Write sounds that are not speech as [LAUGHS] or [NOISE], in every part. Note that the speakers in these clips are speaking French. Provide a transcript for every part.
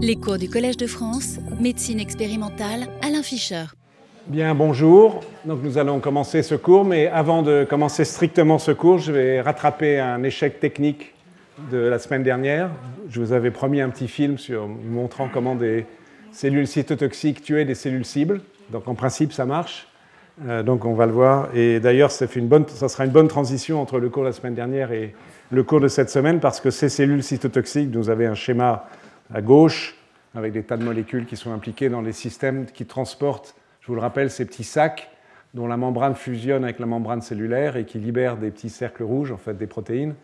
Les cours du Collège de France, médecine expérimentale, Alain Fischer. Bien, bonjour. Donc nous allons commencer ce cours, mais avant de commencer strictement ce cours, je vais rattraper un échec technique de la semaine dernière. Je vous avais promis un petit film sur montrant comment des cellules cytotoxiques tuaient des cellules cibles. Donc en principe, ça marche. Euh, donc on va le voir. Et d'ailleurs, ça, sera une bonne transition entre le cours de la semaine dernière et le cours de cette semaine, parce que ces cellules cytotoxiques, vous avez un schéma à gauche, avec des tas de molécules qui sont impliquées dans les systèmes qui transportent, je vous le rappelle, ces petits sacs dont la membrane fusionne avec la membrane cellulaire et qui libèrent des petits cercles rouges, en fait des protéines,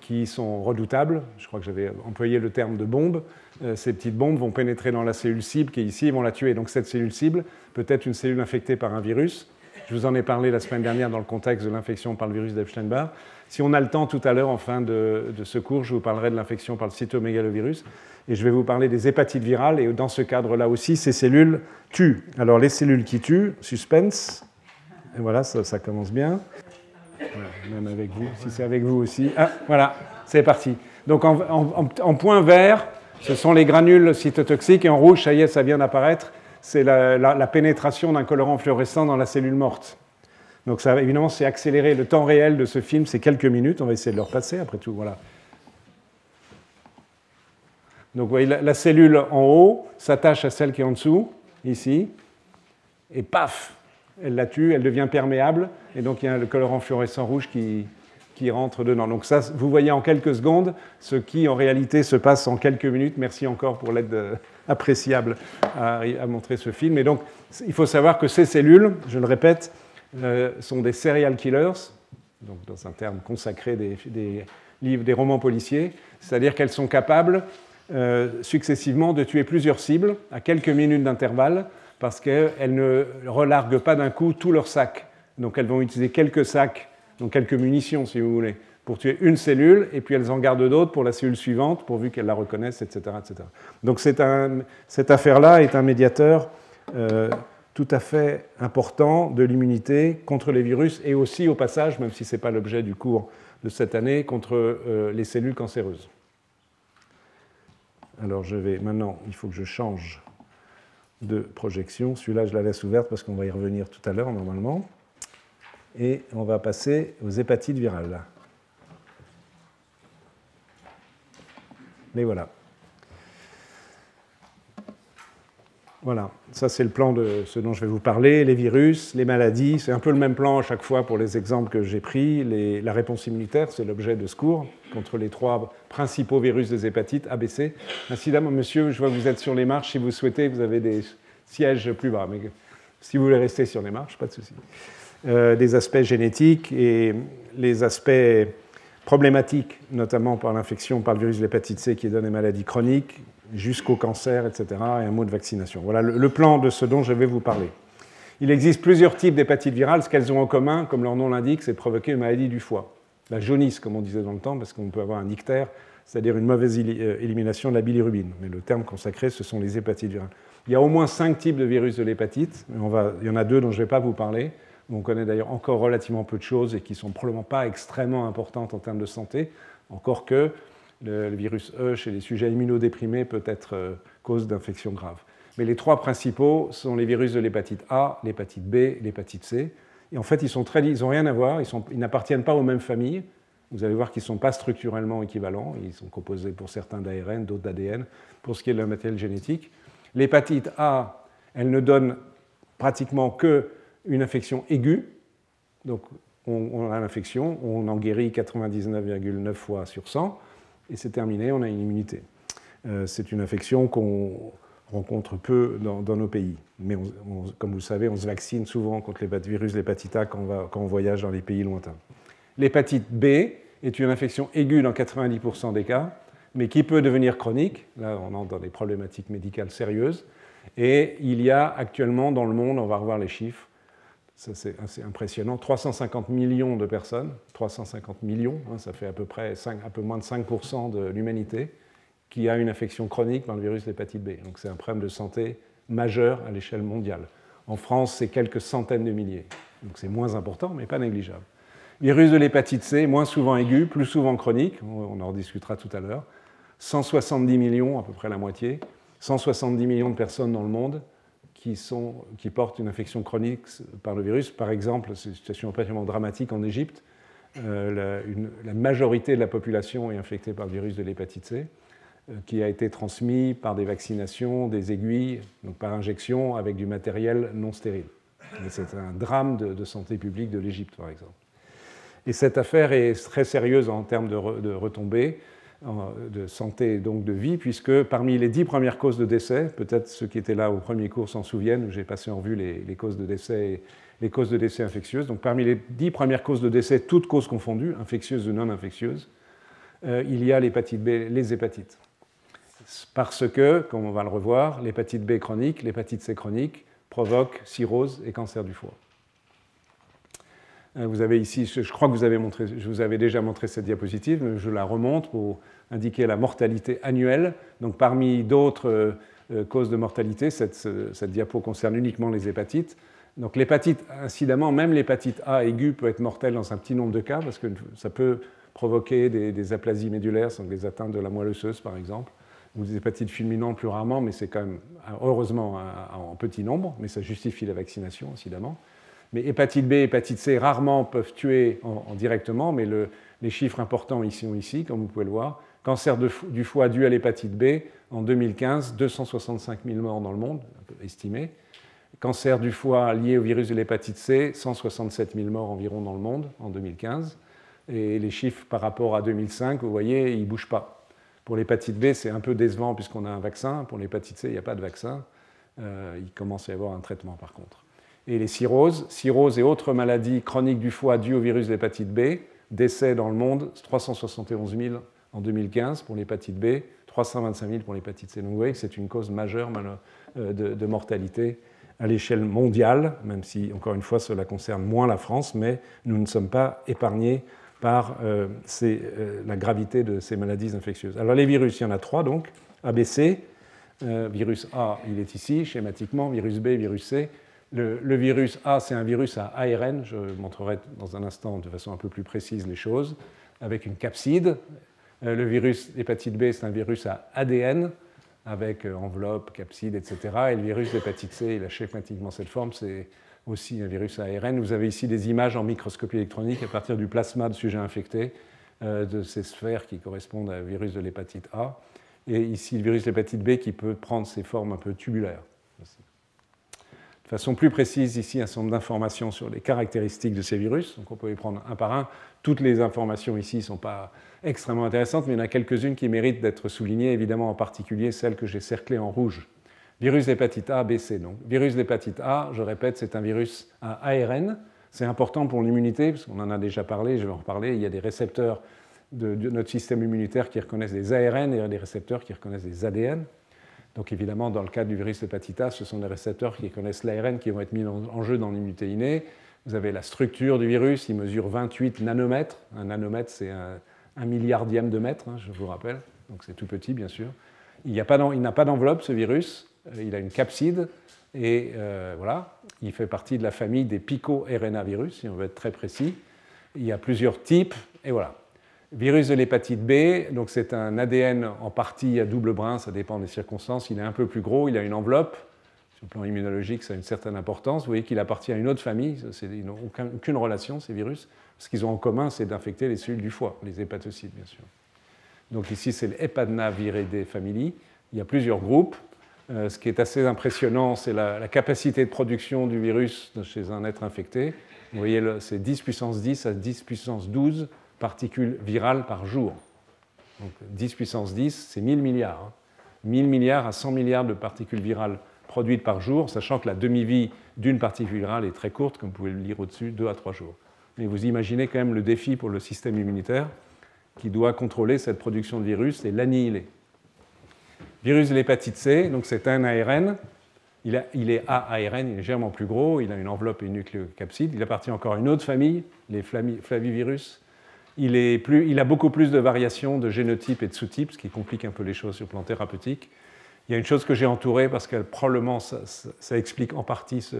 qui sont redoutables. Je crois que j'avais employé le terme de bombe. Euh, ces petites bombes vont pénétrer dans la cellule cible qui est ici et vont la tuer. Donc cette cellule cible peut être une cellule infectée par un virus. Je vous en ai parlé la semaine dernière dans le contexte de l'infection par le virus d'Epstein-Barr. Si on a le temps tout à l'heure, en fin de, ce cours, je vous parlerai de l'infection par le cytomégalovirus et je vais vous parler des hépatites virales. Et dans ce cadre-là aussi, ces cellules tuent. Alors les cellules qui tuent, suspense, et voilà, ça, commence bien. même avec vous, si c'est avec vous aussi. Ah, voilà, c'est parti. Donc en, point vert, ce sont les granules cytotoxiques, et en rouge, ça y est, ça vient d'apparaître, c'est la, pénétration d'un colorant fluorescent dans la cellule morte. Donc ça, évidemment, c'est accéléré. Le temps réel de ce film, c'est quelques minutes. On va essayer de le repasser, après tout. Voilà. Donc vous voyez, la, cellule en haut s'attache à celle qui est en dessous, ici, et paf, elle la tue, elle devient perméable, et donc il y a le colorant fluorescent rouge qui, rentre dedans. Donc ça, vous voyez en quelques secondes ce qui en réalité se passe en quelques minutes. Merci encore pour l'aide euh, appréciable à, montrer ce film. Et donc, il faut savoir que ces cellules, je le répète, euh, sont des serial killers, donc dans un terme consacré des, livres, des romans policiers, c'est-à-dire qu'elles sont capables euh, successivement de tuer plusieurs cibles à quelques minutes d'intervalle parce qu'elles ne relarguent pas d'un coup tout leur sac. Donc elles vont utiliser quelques sacs, donc quelques munitions si vous voulez, pour tuer une cellule, et puis elles en gardent d'autres pour la cellule suivante, pourvu qu'elles la reconnaissent, etc. etc. Donc un, cette affaire-là est un médiateur euh, tout à fait important de l'immunité contre les virus, et aussi au passage, même si ce n'est pas l'objet du cours de cette année, contre euh, les cellules cancéreuses. Alors je vais maintenant, il faut que je change de projection. Celui-là, je la laisse ouverte parce qu'on va y revenir tout à l'heure normalement. Et on va passer aux hépatites virales. Les voilà. Voilà, ça c'est le plan de ce dont je vais vous parler, les virus, les maladies, c'est un peu le même plan à chaque fois pour les exemples que j'ai pris. la réponse immunitaire, c'est l'objet de ce cours contre les trois principaux virus des hépatites, ABC. Incidemment, monsieur, je vois que vous êtes sur les marches, si vous souhaitez, vous avez des sièges plus bas, mais si vous voulez rester sur les marches, pas de souci. Euh, des aspects génétiques et les aspects problématiques, notamment par l'infection par le virus de l'hépatite C qui donne des maladies chroniques, jusqu'au cancer, etc., et un mot de vaccination. Voilà le, plan de ce dont je vais vous parler. Il existe plusieurs types d'hépatites virales. Ce qu'elles ont en commun, comme leur nom l'indique, c'est provoquer une maladie du foie. La jaunisse, comme on disait dans le temps, parce qu'on peut avoir un ictère, c'est-à-dire une mauvaise euh, élimination de la bilirubine. Mais le terme consacré, ce sont les hépatites virales. Il y a au moins cinq types de virus de l'hépatite. il y en a deux dont je ne vais pas vous parler. On connaît d'ailleurs encore relativement peu de choses et qui ne sont probablement pas extrêmement importantes en termes de santé, encore que le, virus E chez les sujets immunodéprimés peut être euh, cause d'infection grave. Mais les trois principaux sont les virus de l'hépatite A, l'hépatite B, l'hépatite C. Et en fait, ils ils n'ont rien à voir, ils, n'appartiennent pas aux mêmes familles. Vous allez voir qu'ils ne sont pas structurellement équivalents. Ils sont composés pour certains d'ARN, d'autres d'ADN, pour ce qui est de la matériel génétique. L'hépatite A, elle ne donne pratiquement qu'une infection aiguë. Donc, on, on a l'infection, on en guérit 99,9 fois sur 100 et c'est terminé, on a une immunité. Euh, c'est une infection qu'on rencontre peu dans, nos pays. Mais comme vous le savez, on se vaccine souvent contre les virus l'hépatite A quand on, va, quand on voyage dans les pays lointains. L'hépatite B est une infection aiguë dans 90% des cas, mais qui peut devenir chronique. Là, on entre dans des problématiques médicales sérieuses. Et il y a actuellement dans le monde, on va revoir les chiffres, c'est assez impressionnant. 350 millions de personnes, 350 millions, hein, ça fait à peu près un peu moins de 5% de l'humanité, qui a une infection chronique par le virus de l'hépatite B. Donc c'est un problème de santé majeur à l'échelle mondiale. En France, c'est quelques centaines de milliers. Donc c'est moins important, mais pas négligeable. Virus de l'hépatite C, moins souvent aigu, plus souvent chronique, on en discutera tout à l'heure. 170 millions, à peu près la moitié. 170 millions de personnes dans le monde qui, portent une infection chronique par le virus. Par exemple, c'est une situation particulièrement dramatique en Égypte. Euh, la, majorité de la population est infectée par le virus de l'hépatite C, euh, qui a été transmis par des vaccinations, des aiguilles, donc par injection avec du matériel non stérile. C'est un drame de, santé publique de l'Égypte, par exemple. Et cette affaire est très sérieuse en termes de retombées de santé et donc de vie, puisque parmi les dix premières causes de décès, peut-être ceux qui étaient là au premier cours s'en souviennent, où j'ai passé en revue les, causes de décès les causes de décès infectieuses. Donc parmi les dix premières causes de décès, toutes causes confondues, infectieuses ou non infectieuses, euh, il y a l'hépatite B, les hépatites. Parce que, comme on va le revoir, l'hépatite B chronique, l'hépatite C chronique provoque cirrhose et cancer du foie. Euh, vous avez ici, je crois que vous avez montré, je vous avais déjà montré cette diapositive, mais je la remonte pour indiquer la mortalité annuelle. Donc parmi d'autres euh, euh, causes de mortalité, cette, diapo concerne uniquement les hépatites. Donc l'hépatite, incidemment, même l'hépatite A aiguë peut être mortelle dans un petit nombre de cas, parce que ça peut provoquer des, aplasies médulaires, donc des atteintes de la moelle osseuse par exemple, ou des hépatites fulminantes plus rarement, mais c'est quand même heureusement en petit nombre, mais ça justifie la vaccination, incidemment. Mais hépatite B hépatite C rarement peuvent tuer en, directement, mais les chiffres importants ici sont ici, comme vous pouvez le voir. Cancer du foie dû à l'hépatite B, en 2015, 265 000 morts dans le monde, estimé. Cancer du foie lié au virus de l'hépatite C, 167 000 morts environ dans le monde en 2015. Et les chiffres par rapport à 2005, vous voyez, ils ne bougent pas. Pour l'hépatite B, c'est un peu décevant puisqu'on a un vaccin. Pour l'hépatite C, il n'y a pas de vaccin. Euh, il commence à y avoir un traitement par contre et les cirrhoses, cirrhoses et autres maladies chroniques du foie dues au virus de l'hépatite B, décès dans le monde, 371 000 en 2015 pour l'hépatite B, 325 000 pour l'hépatite C. Donc vous voyez que c'est une cause majeure euh, de, mortalité à l'échelle mondiale, même si, encore une fois, cela concerne moins la France, mais nous ne sommes pas épargnés par euh, euh, la gravité de ces maladies infectieuses. Alors les virus, il y en a trois donc, ABC, virus A, il est ici, schématiquement, virus B, virus C, le, virus A, c'est un virus à ARN, je montrerai dans un instant de façon un peu plus précise les choses, avec une capside. Euh, le virus hépatite B, c'est un virus à ADN, avec euh, enveloppe, capside, etc. Et le virus d'hépatite C, il a schématiquement cette forme, c'est aussi un virus à ARN. Vous avez ici des images en microscopie électronique à partir du plasma de sujets infectés, euh, de ces sphères qui correspondent au virus de l'hépatite A. Et ici, le virus de l'hépatite B qui peut prendre ces formes un peu tubulaires de façon plus précise ici un certain nombre d'informations sur les caractéristiques de ces virus. Donc on peut les prendre un par un. Toutes les informations ici ne sont pas extrêmement intéressantes, mais il y en a quelques-unes qui méritent d'être soulignées, évidemment en particulier celles que j'ai cerclées en rouge. Virus d'hépatite A, B, C. Donc, virus d'hépatite A, je répète, c'est un virus à ARN. C'est important pour l'immunité, parce qu'on en a déjà parlé, je vais en reparler. Il y a des récepteurs de, notre système immunitaire qui reconnaissent des ARN et des récepteurs qui reconnaissent des ADN. Donc évidemment, dans le cas du virus hépatite A, ce sont des récepteurs qui connaissent l'ARN qui vont être mis en jeu dans l'immunité innée. Vous avez la structure du virus, il mesure 28 nanomètres. Un nanomètre, c'est un, milliardième de mètre, hein, je vous rappelle. Donc c'est tout petit, bien sûr. Il n'a pas d'enveloppe, ce virus. Euh, il a une capside. Et euh, voilà, il fait partie de la famille des pico-RNA-virus, si on veut être très précis. Il y a plusieurs types. Et voilà, Virus de l'hépatite B, donc c'est un ADN en partie à double brin, ça dépend des circonstances. Il est un peu plus gros, il a une enveloppe. Sur le plan immunologique, ça a une certaine importance. Vous voyez qu'il appartient à une autre famille, ils n'ont aucune relation, ces virus. Ce qu'ils ont en commun, c'est d'infecter les cellules du foie, les hépatocytes, bien sûr. Donc ici, c'est l'Hepadnaviridae family. Il y a plusieurs groupes. Euh, ce qui est assez impressionnant, c'est la, la, capacité de production du virus chez un être infecté. Vous voyez, c'est 10 puissance 10 à 10 puissance 12 particules virales par jour. Donc 10 puissance 10, c'est 1000 milliards. 1000 hein. milliards à 100 milliards de particules virales produites par jour, sachant que la demi-vie d'une particule virale est très courte, comme vous pouvez le lire au-dessus, 2 à 3 jours. Mais vous imaginez quand même le défi pour le système immunitaire qui doit contrôler cette production de virus et l'annihiler. Virus de l'hépatite C, donc c'est un ARN. Il, est ARN, il est légèrement plus gros, il a une enveloppe et une nucléocapside. Il appartient encore à une autre famille, les flavivirus, il, a beaucoup plus de variations de génotypes et de sous-types, ce qui complique un peu les choses sur le plan thérapeutique. Il y a une chose que j'ai entourée parce que probablement ça, explique en partie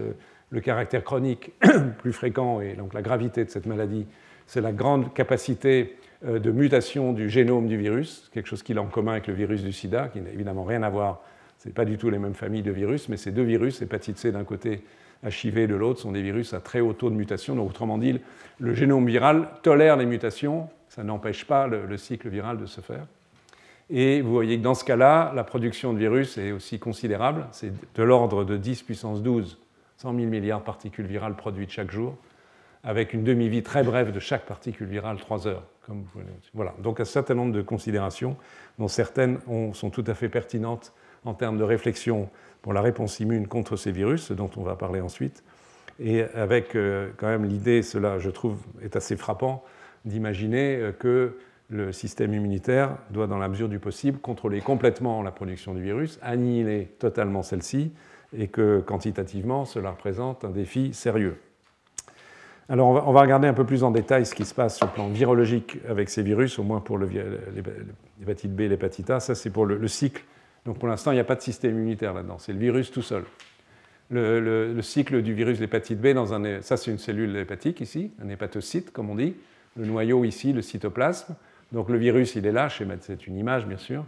le caractère chronique [COUGHS] plus fréquent et donc la gravité de cette maladie. C'est la grande capacité euh, de mutation du génome du virus, quelque chose qu'il a en commun avec le virus du sida, qui n'a évidemment rien à voir. Ce pas du tout les mêmes familles de virus, mais ces deux virus, hépatite C d'un côté, HIV de l'autre, sont des virus à très haut taux de mutation. Donc, autrement dit, le génome viral tolère les mutations, ça n'empêche pas le, cycle viral de se faire. Et vous voyez que dans ce cas-là, la production de virus est aussi considérable. C'est de l'ordre de 10 puissance 12, 100 000 milliards de particules virales produites chaque jour, avec une demi-vie très brève de chaque particule virale, 3 heures. Comme voilà. Donc un certain nombre de considérations, dont certaines sont tout à fait pertinentes en termes de réflexion pour la réponse immune contre ces virus, dont on va parler ensuite. Et avec euh, quand même l'idée, cela je trouve est assez frappant, d'imaginer euh, que le système immunitaire doit, dans la mesure du possible, contrôler complètement la production du virus, annihiler totalement celle-ci, et que quantitativement, cela représente un défi sérieux. Alors, on va, regarder un peu plus en détail ce qui se passe sur le plan virologique avec ces virus, au moins pour l'hépatite B et l'hépatite A. Ça, c'est pour le, cycle. Donc, pour l'instant, il n'y a pas de système immunitaire là-dedans. C'est le virus tout seul. Le, cycle du virus d'hépatite B, dans un, ça, c'est une cellule hépatique ici, un hépatocyte, comme on dit. Le noyau ici, le cytoplasme. Donc, le virus, il est là. C'est une image, bien sûr.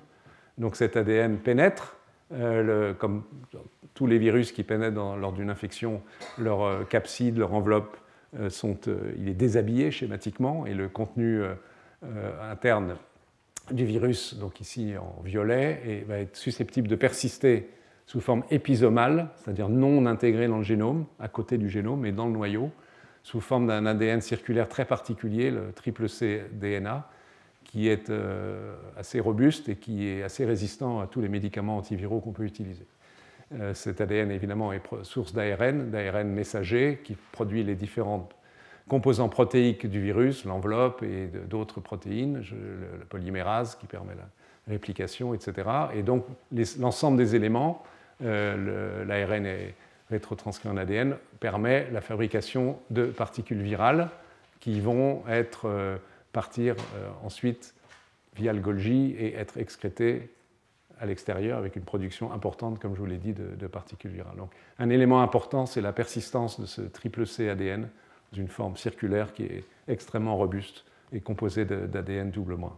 Donc, cet ADN pénètre, euh, comme tous les virus qui pénètrent lors d'une infection, leur euh, capside, leur enveloppe euh, sont, euh, il est déshabillé schématiquement et le contenu interne du virus, donc ici en violet, et va être susceptible de persister sous forme épisomale, c'est-à-dire non intégré dans le génome, à côté du génome, mais dans le noyau, sous forme d'un ADN circulaire très particulier, le triple C DNA, qui est assez robuste et qui est assez résistant à tous les médicaments antiviraux qu'on peut utiliser. Euh, cet ADN, évidemment, est source d'ARN, d'ARN messager, qui produit les différents composants protéiques du virus, l'enveloppe et d'autres protéines, la polymérase qui permet la réplication, etc. Et donc, l'ensemble des éléments, euh, l'ARN est rétrotranscrit en ADN, permet la fabrication de particules virales qui vont être, euh, partir ensuite via le Golgi et être excrétées à l'extérieur avec une production importante, comme je vous l'ai dit, de, particules virales. Donc, un élément important, c'est la persistance de ce triple C ADN dans une forme circulaire qui est extrêmement robuste et composée d'ADN double moins.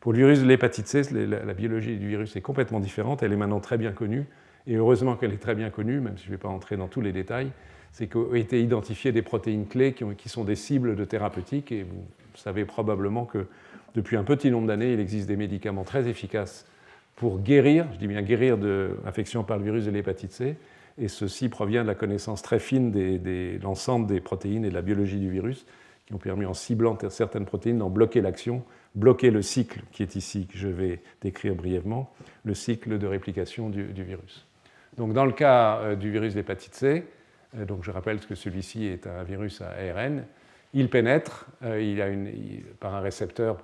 Pour le virus de l'hépatite C, la, biologie du virus est complètement différente. Elle est maintenant très bien connue. Et heureusement qu'elle est très bien connue, même si je ne vais pas entrer dans tous les détails, c'est qu'ont été identifiées des protéines clés qui, qui, sont des cibles de thérapeutiques. Et vous savez probablement que depuis un petit nombre d'années, il existe des médicaments très efficaces pour guérir, je dis bien guérir de l'infection par le virus de l'hépatite C, et ceci provient de la connaissance très fine de l'ensemble des protéines et de la biologie du virus, qui ont permis, en ciblant certaines protéines, d'en bloquer l'action, bloquer le cycle qui est ici, que je vais décrire brièvement, le cycle de réplication du, virus. Donc, dans le cas euh, du virus d'hépatite C, euh, donc je rappelle que celui-ci est un virus à ARN, il pénètre euh, il a une, par un récepteur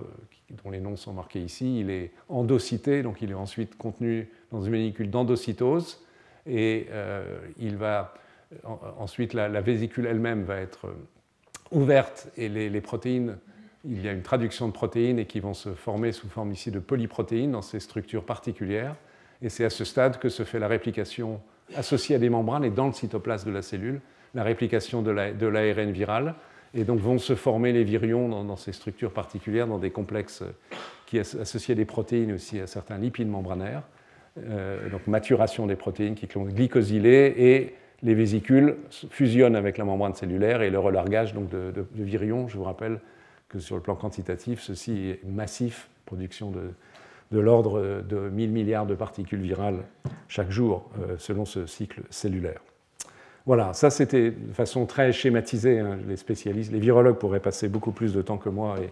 dont les noms sont marqués ici. Il est endocyté, donc il est ensuite contenu dans une véhicule d'endocytose. Et euh, il va, ensuite, la, vésicule elle-même va être ouverte et les, protéines, il y a une traduction de protéines et qui vont se former sous forme ici de polyprotéines dans ces structures particulières. Et c'est à ce stade que se fait la réplication associée à des membranes et dans le cytoplasme de la cellule, la réplication de l'ARN viral et donc vont se former les virions dans, ces structures particulières, dans des complexes qui associés à des protéines aussi à certains lipides membranaires. Euh, donc maturation des protéines qui sont glycosylées et les vésicules fusionnent avec la membrane cellulaire et le relargage donc, de, virions. Je vous rappelle que sur le plan quantitatif, ceci est massif, production de, l'ordre de 1000 milliards de particules virales chaque jour euh, selon ce cycle cellulaire. Voilà, ça c'était de façon très schématisée. Hein, les spécialistes, les virologues pourraient passer beaucoup plus de temps que moi et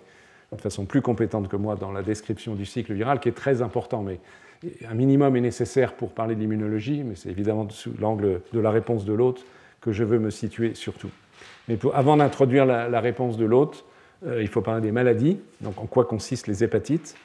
de façon plus compétente que moi dans la description du cycle viral, qui est très important. Mais un minimum est nécessaire pour parler de l'immunologie, mais c'est évidemment sous l'angle de la réponse de l'autre que je veux me situer surtout. Mais avant d'introduire la, réponse de l'autre, euh, il faut parler des maladies, donc en quoi consistent les hépatites.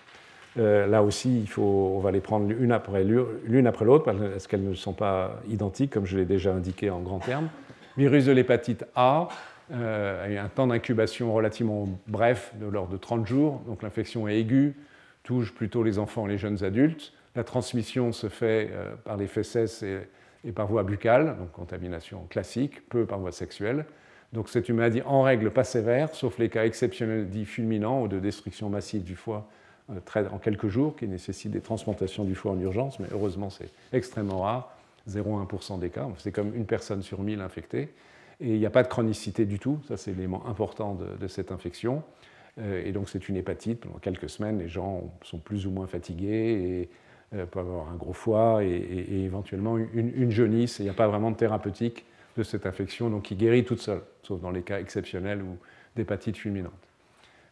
Euh, là aussi, il faut, on va les prendre l'une après l'autre parce qu'elles ne sont pas identiques, comme je l'ai déjà indiqué en grands termes. Virus de l'hépatite A euh, a un temps d'incubation relativement bref, de l'ordre de 30 jours. Donc l'infection est aiguë, touche plutôt les enfants et les jeunes adultes. La transmission se fait euh, par les fesses et, par voie buccale, donc contamination classique, peu par voie sexuelle. Donc c'est une maladie en règle pas sévère, sauf les cas exceptionnels dits fulminants ou de destruction massive du foie en quelques jours, qui nécessitent des transplantations du foie en urgence, mais heureusement c'est extrêmement rare, 0,1% des cas, c'est comme une personne sur 1000 infectée, et il n'y a pas de chronicité du tout, ça c'est l'élément important de, cette infection, et donc c'est une hépatite, pendant quelques semaines les gens sont plus ou moins fatigués, et peuvent avoir un gros foie, et, éventuellement une, une jaunisse, il n'y a pas vraiment de thérapeutique de cette infection, donc qui guérit toute seule, sauf dans les cas exceptionnels ou d'hépatite fulminante.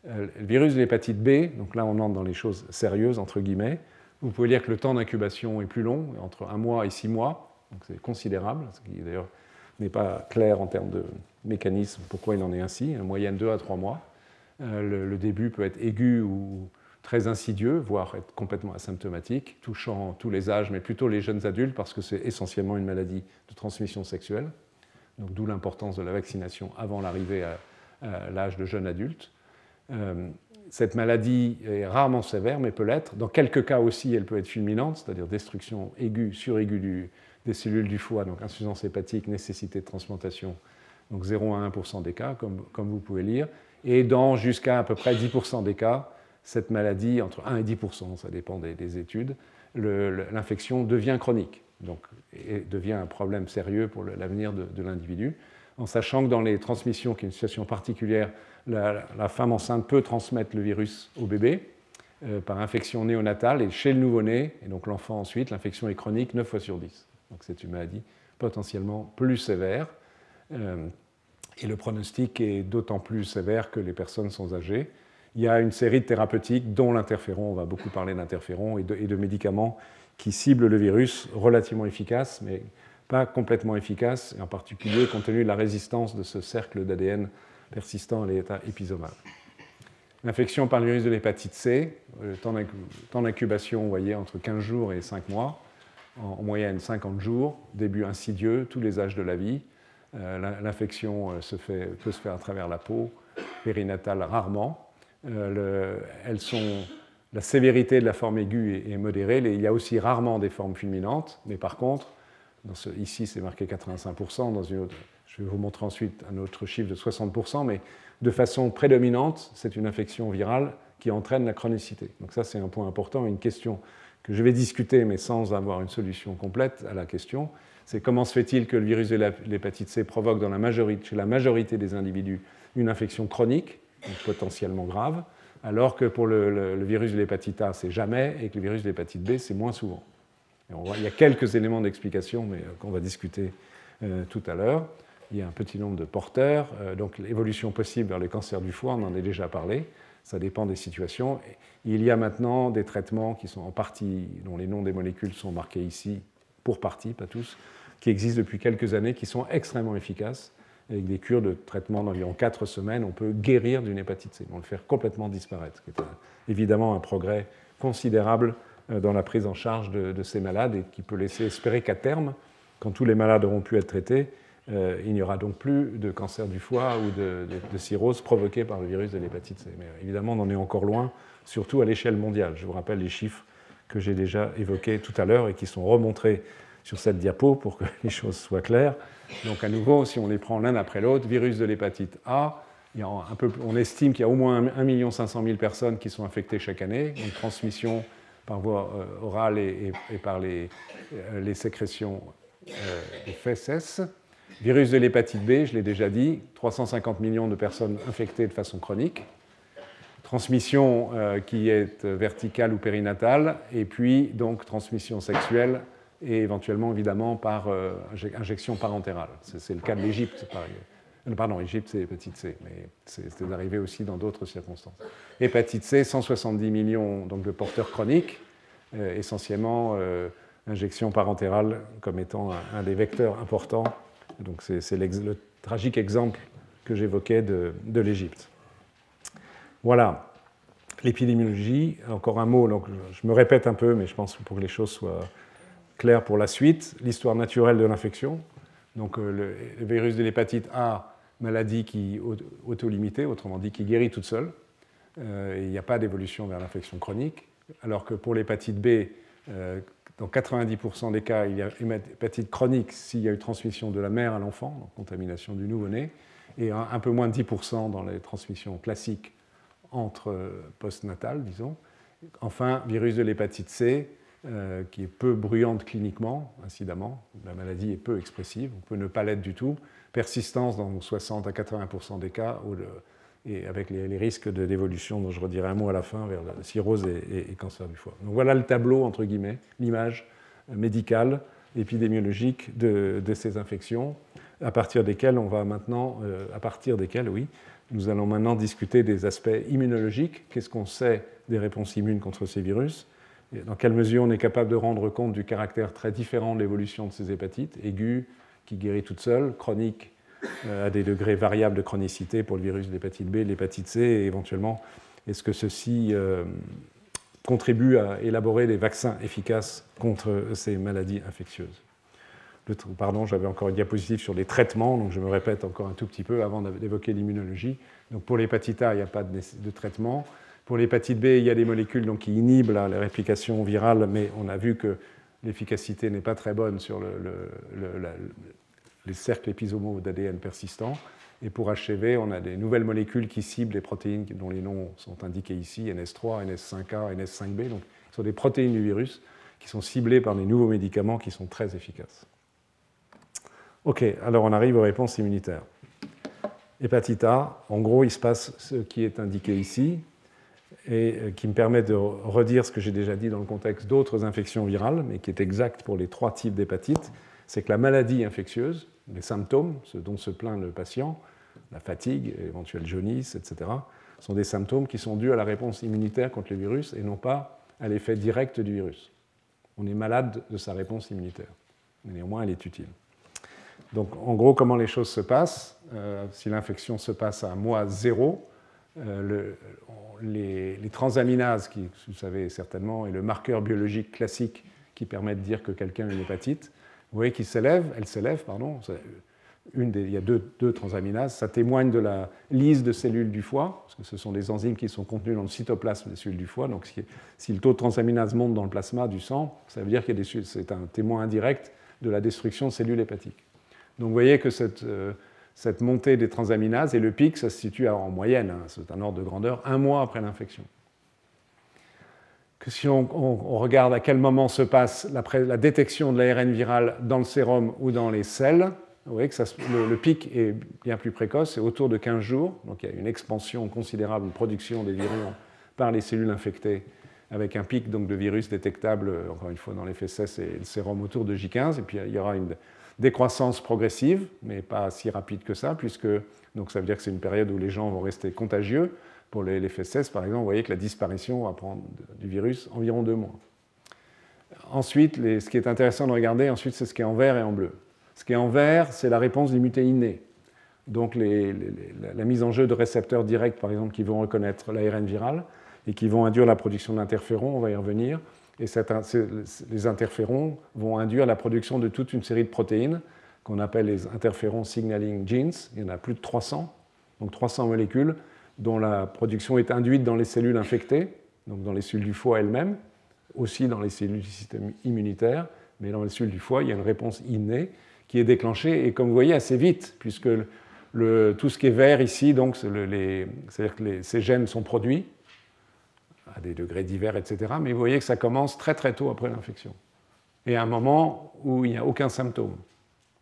Euh, le virus de l'hépatite B, donc là on entre dans les choses sérieuses, entre guillemets, vous pouvez lire que le temps d'incubation est plus long, entre un mois et six mois, donc c'est considérable, ce qui d'ailleurs n'est pas clair en termes de mécanisme pourquoi il en est ainsi, en moyenne deux à trois mois. Euh, le, début peut être aigu ou très insidieux, voire être complètement asymptomatique, touchant tous les âges, mais plutôt les jeunes adultes, parce que c'est essentiellement une maladie de transmission sexuelle. Donc d'où l'importance de la vaccination avant l'arrivée à, l'âge de jeune adulte. Euh, cette maladie est rarement sévère, mais peut l'être. Dans quelques cas aussi, elle peut être fulminante, c'est-à-dire destruction aiguë, suraiguë des cellules du foie, donc insuffisance hépatique, nécessité de transplantation, donc 0 à 1% des cas, comme, comme, vous pouvez lire. Et dans jusqu'à à peu près 10% des cas, cette maladie, entre 1 et 10% ça dépend des, études, l'infection devient chronique, donc et devient un problème sérieux pour l'avenir de, l'individu, en sachant que dans les transmissions, qui est une situation particulière, la, femme enceinte peut transmettre le virus au bébé euh, par infection néonatale et chez le nouveau-né, et donc l'enfant ensuite, l'infection est chronique 9 fois sur 10. Donc c'est une maladie potentiellement plus sévère. Euh, et le pronostic est d'autant plus sévère que les personnes sont âgées. Il y a une série de thérapeutiques, dont l'interféron, on va beaucoup parler d'interféron, et, et de, médicaments qui ciblent le virus relativement efficaces, mais pas complètement efficaces, et en particulier compte tenu de la résistance de ce cercle d'ADN persistant à l'état épisomal. L'infection par le virus de l'hépatite C, le temps d'incubation, vous voyez, entre 15 jours et 5 mois, en, moyenne 50 jours, début insidieux, tous les âges de la vie. Euh, l'infection euh, peut se faire à travers la peau, périnatale rarement. Euh, elles sont, la sévérité de la forme aiguë est, modérée. Il y a aussi rarement des formes fulminantes, mais par contre, ici c'est marqué 85%, dans une je vais vous montrer ensuite un autre chiffre de 60%, mais de façon prédominante, c'est une infection virale qui entraîne la chronicité. Donc ça, c'est un point important, une question que je vais discuter, mais sans avoir une solution complète à la question. C'est comment se fait-il que le virus de l'hépatite C provoque dans la majorité, chez la majorité des individus une infection chronique, potentiellement grave, alors que pour le, virus de l'hépatite A, c'est jamais, et que le virus de l'hépatite B, c'est moins souvent. il y a quelques éléments d'explication, mais euh, qu'on va discuter euh, tout à l'heure il y a un petit nombre de porteurs. Euh, donc l'évolution possible vers les cancers du foie, on en a déjà parlé. Ça dépend des situations. Il y a maintenant des traitements qui sont en partie, dont les noms des molécules sont marqués ici, pour partie, pas tous, qui existent depuis quelques années, qui sont extrêmement efficaces. Avec des cures de traitement d'environ 4 semaines, on peut guérir d'une hépatite C, on le faire complètement disparaître, ce qui est évidemment un progrès considérable euh, dans la prise en charge de, de ces malades et qui peut laisser espérer qu'à terme, quand tous les malades auront pu être traités, euh, il n'y aura donc plus de cancer du foie ou de, cirrhose provoquée par le virus de l'hépatite C. Mais évidemment, on en est encore loin, surtout à l'échelle mondiale. Je vous rappelle les chiffres que j'ai déjà évoqués tout à l'heure et qui sont remontrés sur cette diapo pour que [LAUGHS] les choses soient claires. Donc à nouveau, si on les prend l'un après l'autre, virus de l'hépatite A, on estime qu'il y a au moins 1 500 000 personnes qui sont infectées chaque année, une transmission par voie euh, orale et, par les, euh, sécrétions des fesses. Virus de l'hépatite B, je l'ai déjà dit, 350 millions de personnes infectées de façon chronique. Transmission euh, qui est verticale ou périnatale, et puis donc transmission sexuelle et éventuellement évidemment par euh, injection parentérale. C'est le cas de l'Égypte, par exemple. Euh, pardon, l'Égypte, c'est hépatite C, mais c'est arrivé aussi dans d'autres circonstances. Hépatite C, 170 millions donc, de porteurs chroniques, essentiellement injection parentérale comme étant un des vecteurs importants donc c'est le tragique exemple que j'évoquais de, l'Égypte. Voilà, l'épidémiologie, encore un mot, donc je me répète un peu, mais je pense pour que les choses soient claires pour la suite. L'histoire naturelle de l'infection, donc euh, le, virus de l'hépatite A, maladie qui auto-limitée, autrement dit qui guérit toute seule, euh, il n'y a pas d'évolution vers l'infection chronique, alors que pour l'hépatite B, euh, dans 90% des cas, il y a hépatite chronique s'il y a eu transmission de la mère à l'enfant, contamination du nouveau-né, et un, peu moins de 10% dans les transmissions classiques entre euh, postnatales, disons. Enfin, virus de l'hépatite C, euh, qui est peu bruyante cliniquement, incidemment. La maladie est peu expressive, on peut ne pas l'être du tout. Persistance dans 60 à 80% des cas, et avec les, risques d'évolution dont je redirai un mot à la fin vers la cirrhose et, cancer du foie. Donc voilà le tableau, entre guillemets, l'image médicale, épidémiologique de, ces infections, à partir desquelles on va maintenant, euh, à partir desquelles, oui, nous allons maintenant discuter des aspects immunologiques. Qu'est-ce qu'on sait des réponses immunes contre ces virus? et Dans quelle mesure on est capable de rendre compte du caractère très différent de l'évolution de ces hépatites, aiguës, qui guérit toute seule, chronique, euh, à des degrés variables de chronicité pour le virus de l'hépatite B, l'hépatite C, et éventuellement, est-ce que ceci euh, contribue à élaborer des vaccins efficaces contre ces maladies infectieuses? Pardon, j'avais encore une diapositive sur les traitements, donc je me répète encore un tout petit peu avant d'évoquer l'immunologie. Donc pour l'hépatite A, il n'y a pas de, traitement. Pour l'hépatite B, il y a des molécules donc, qui inhibent la, réplication virale, mais on a vu que l'efficacité n'est pas très bonne sur les cercles épisomaux d'ADN persistants. Et pour HCV, on a des nouvelles molécules qui ciblent les protéines dont les noms sont indiqués ici, NS3, NS5A, NS5B. Donc, ce sont des protéines du virus qui sont ciblées par des nouveaux médicaments qui sont très efficaces. Ok, alors on arrive aux réponses immunitaires. Hépatite A, en gros, il se passe ce qui est indiqué ici et euh, qui me permet de redire ce que j'ai déjà dit dans le contexte d'autres infections virales, mais qui est exact pour les trois types d'hépatite, c'est que la maladie infectieuse, les symptômes, ce dont se plaint le patient, la fatigue, éventuelle jaunisse, etc., sont des symptômes qui sont dus à la réponse immunitaire contre le virus et non pas à l'effet direct du virus. On est malade de sa réponse immunitaire, mais néanmoins elle est utile. Donc, en gros, comment les choses se passent euh, Si l'infection se passe à mois zéro, euh, les, transaminases, qui, vous savez certainement, est le marqueur biologique classique qui permet de dire que quelqu'un a une hépatite, vous voyez qu'il s'élève, elle s'élève, pardon, une il y a deux, transaminases, ça témoigne de la lyse de cellules du foie, parce que ce sont des enzymes qui sont contenues dans le cytoplasme des cellules du foie, donc si, le taux de transaminase monte dans le plasma du sang, ça veut dire que c'est un témoin indirect de la destruction de cellules hépatiques. Donc vous voyez que euh, cette, montée des transaminases et le pic, ça se situe en moyenne, hein, c'est un ordre de grandeur, un mois après l'infection. Si on, regarde à quel moment se passe la, détection de l'ARN viral dans le sérum ou dans les selles, vous voyez que le, pic est bien plus précoce, c'est autour de 15 jours. Donc il y a une expansion considérable de production des virus par les cellules infectées, avec un pic donc, de virus détectable, encore une fois, dans les fesses et le sérum autour de J15. Et puis il y aura une, décroissance progressive, mais pas si rapide que ça, puisque donc ça veut dire que c'est une période où les gens vont rester contagieux. Pour les, les FSS, par exemple, vous voyez que la disparition va prendre du virus environ deux mois. Ensuite, ce qui est intéressant de regarder, ensuite, c'est ce qui est en vert et en bleu. Ce qui est en vert, c'est la réponse des innée. Donc la mise en jeu de récepteurs directs, par exemple, qui vont reconnaître l'ARN viral et qui vont induire la production d'interférons, on va y revenir, et les interférons vont induire la production de toute une série de protéines qu'on appelle les interférons signaling genes. Il y en a plus de 300, donc 300 molécules dont la production est induite dans les cellules infectées, donc dans les cellules du foie elles-mêmes, aussi dans les cellules du système immunitaire, mais dans les cellules du foie, il y a une réponse innée qui est déclenchée, et comme vous voyez, assez vite, puisque tout ce qui est vert ici, donc c'est-à-dire que ces gènes sont produits, à des degrés divers, etc. Mais vous voyez que ça commence très très tôt après l'infection. Et à un moment où il n'y a aucun symptôme.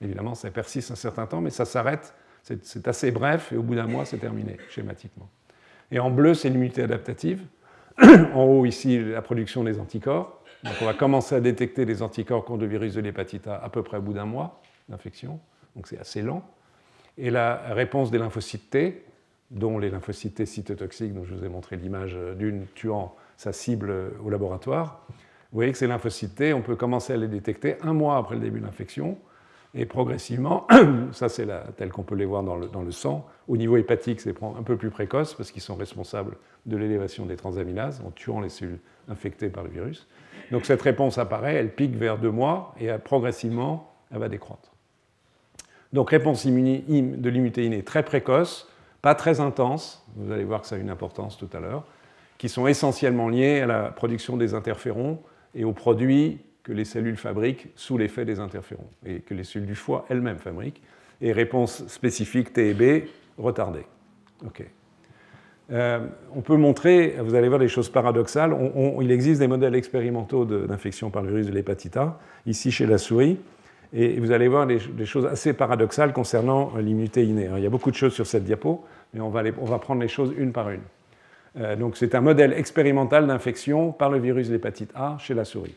Évidemment, ça persiste un certain temps, mais ça s'arrête. C'est assez bref et au bout d'un mois, c'est terminé, schématiquement. Et en bleu, c'est l'immunité adaptative. [CLEARS THROAT] en haut, ici, la production des anticorps. Donc on va commencer à détecter des anticorps contre le virus de l'hépatite A à peu près au bout d'un mois d'infection. Donc c'est assez lent. Et la réponse des lymphocytes T, dont les lymphocytes cytotoxiques, dont je vous ai montré l'image d'une tuant sa cible au laboratoire. Vous voyez que ces lymphocytes on peut commencer à les détecter un mois après le début de l'infection, et progressivement, [COUGHS] ça c'est tel qu'on peut les voir dans le, dans le, sang, au niveau hépatique c'est un peu plus précoce parce qu'ils sont responsables de l'élévation des transaminases en tuant les cellules infectées par le virus. Donc cette réponse apparaît, elle pique vers deux mois et progressivement elle va décroître. Donc réponse de l'immunité innée très précoce, pas très intenses, vous allez voir que ça a une importance tout à l'heure, qui sont essentiellement liées à la production des interférons et aux produits que les cellules fabriquent sous l'effet des interférons et que les cellules du foie elles-mêmes fabriquent, et réponse spécifique T et B retardée. euh, on peut montrer, vous allez voir des choses paradoxales, il existe des modèles expérimentaux d'infection par le virus de l'hépatite A, ici chez la souris, et vous allez voir des, choses assez paradoxales concernant l'immunité innée. il y a beaucoup de choses sur cette diapo, mais on va, prendre les choses une par une. Euh, donc c'est un modèle expérimental d'infection par le virus de l'hépatite A chez la souris.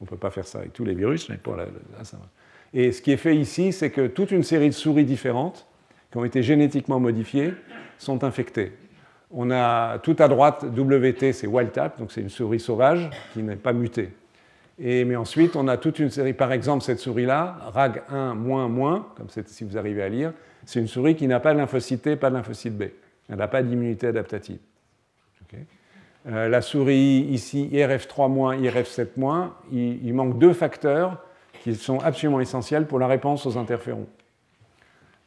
On ne peut pas faire ça avec tous les virus, mais pour la, ça va. Et ce qui est fait ici, c'est que toute une série de souris différentes, qui ont été génétiquement modifiées, sont infectées. On a tout à droite, WT, c'est wild type, donc c'est une souris sauvage qui n'est pas mutée. Mais ensuite, on a toute une série, par exemple, cette souris-là, RAG1, moins, moins, comme si vous arrivez à lire, c'est une souris qui n'a pas de lymphocyte T, pas de lymphocyte B. Elle n'a pas d'immunité adaptative. Euh, la souris ici, IRF3-, IRF7-, il, il, manque deux facteurs qui sont absolument essentiels pour la réponse aux interférons.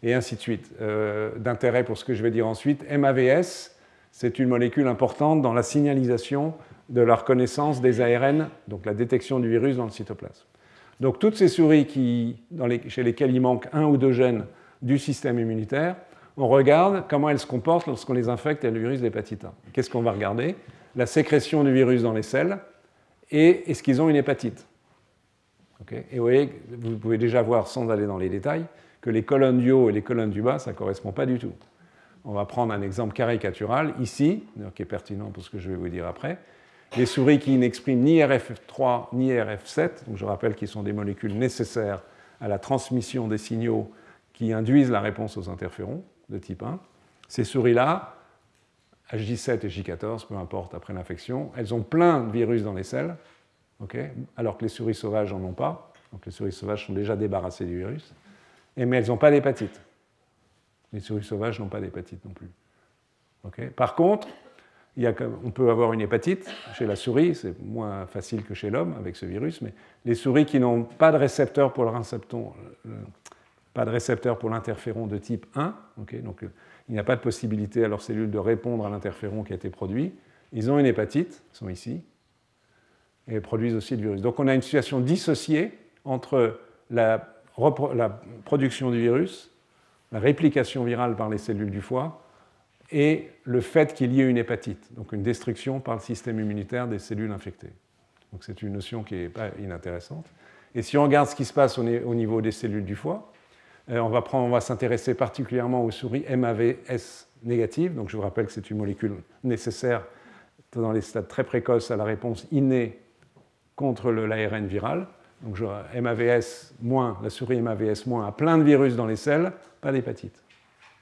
Et ainsi de suite. Euh, d'intérêt pour ce que je vais dire ensuite, MAVS, c'est une molécule importante dans la signalisation de la reconnaissance des ARN, donc la détection du virus dans le cytoplasme. Donc toutes ces souris qui, chez lesquelles il manque un ou deux gènes du système immunitaire, on regarde comment elles se comportent lorsqu'on les infecte avec le virus d'hépatite A. Qu'est-ce qu'on va regarder? La sécrétion du virus dans les selles et est-ce qu'ils ont une hépatite? Et vous voyez, vous pouvez déjà voir, sans aller dans les détails, que les colonnes du haut et les colonnes du bas, ça ne correspond pas du tout. On va prendre un exemple caricatural ici, qui est pertinent pour ce que je vais vous dire après. Les souris qui n'expriment ni RF3 ni RF7, donc je rappelle qu'ils sont des molécules nécessaires à la transmission des signaux qui induisent la réponse aux interférons de type 1. Ces souris-là, HJ7 et J14, peu importe, après l'infection, elles ont plein de virus dans les selles, alors que les souris sauvages n'en ont pas. Donc les souris sauvages sont déjà débarrassées du virus, et, mais elles n'ont pas d'hépatite. Les souris sauvages n'ont pas d'hépatite non plus. Par contre, on peut avoir une hépatite chez la souris, c'est moins facile que chez l'homme avec ce virus, mais les souris qui n'ont pas de récepteur pour le récepton, pas de récepteur pour l'interféron de type 1, donc euh, il n'y a pas de possibilité à leurs cellules de répondre à l'interféron qui a été produit. Ils ont une hépatite, ils sont ici, et produisent aussi le virus. Donc on a une situation dissociée entre la production du virus, la réplication virale par les cellules du foie, et le fait qu'il y ait une hépatite, donc une destruction par le système immunitaire des cellules infectées. Donc c'est une notion qui n'est pas inintéressante. Et si on regarde ce qui se passe au niveau des cellules du foie, euh, on va, s'intéresser particulièrement aux souris MAVS négatives. Donc je vous rappelle que c'est une molécule nécessaire dans les stades très précoces à la réponse innée contre l'ARN viral. Donc je, MAVS la souris MAVS a plein de virus dans les selles, pas d'hépatite.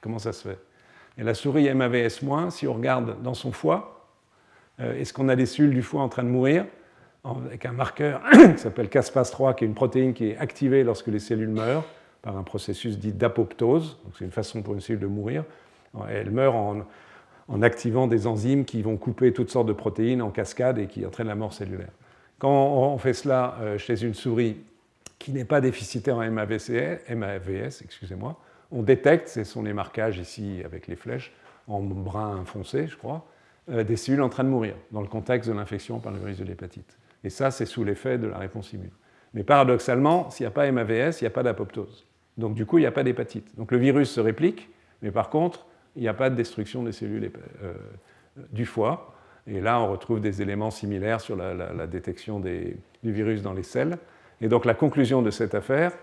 Comment ça se fait? Et la souris MAVS si on regarde dans son foie, euh, est-ce qu'on a des cellules du foie en train de mourir avec un marqueur [COUGHS] qui s'appelle CASPAS3, qui est une protéine qui est activée lorsque les cellules meurent par un processus dit d'apoptose, c'est une façon pour une cellule de mourir. Elle meurt en, en, activant des enzymes qui vont couper toutes sortes de protéines en cascade et qui entraînent la mort cellulaire. Quand on fait cela euh, chez une souris qui n'est pas déficitaire en MAVS, excusez-moi, on détecte, ce sont les marquages ici avec les flèches, en brun foncé, je crois, euh, des cellules en train de mourir dans le contexte de l'infection par le virus de l'hépatite. Et ça, c'est sous l'effet de la réponse immune. Mais paradoxalement, s'il n'y a pas MAVS, il n'y a pas d'apoptose. Donc du coup, il n'y a pas d'hépatite. Donc le virus se réplique, mais par contre, il n'y a pas de destruction des cellules euh, du foie. Et là, on retrouve des éléments similaires sur la, détection du virus dans les selles. Et donc la conclusion de cette affaire,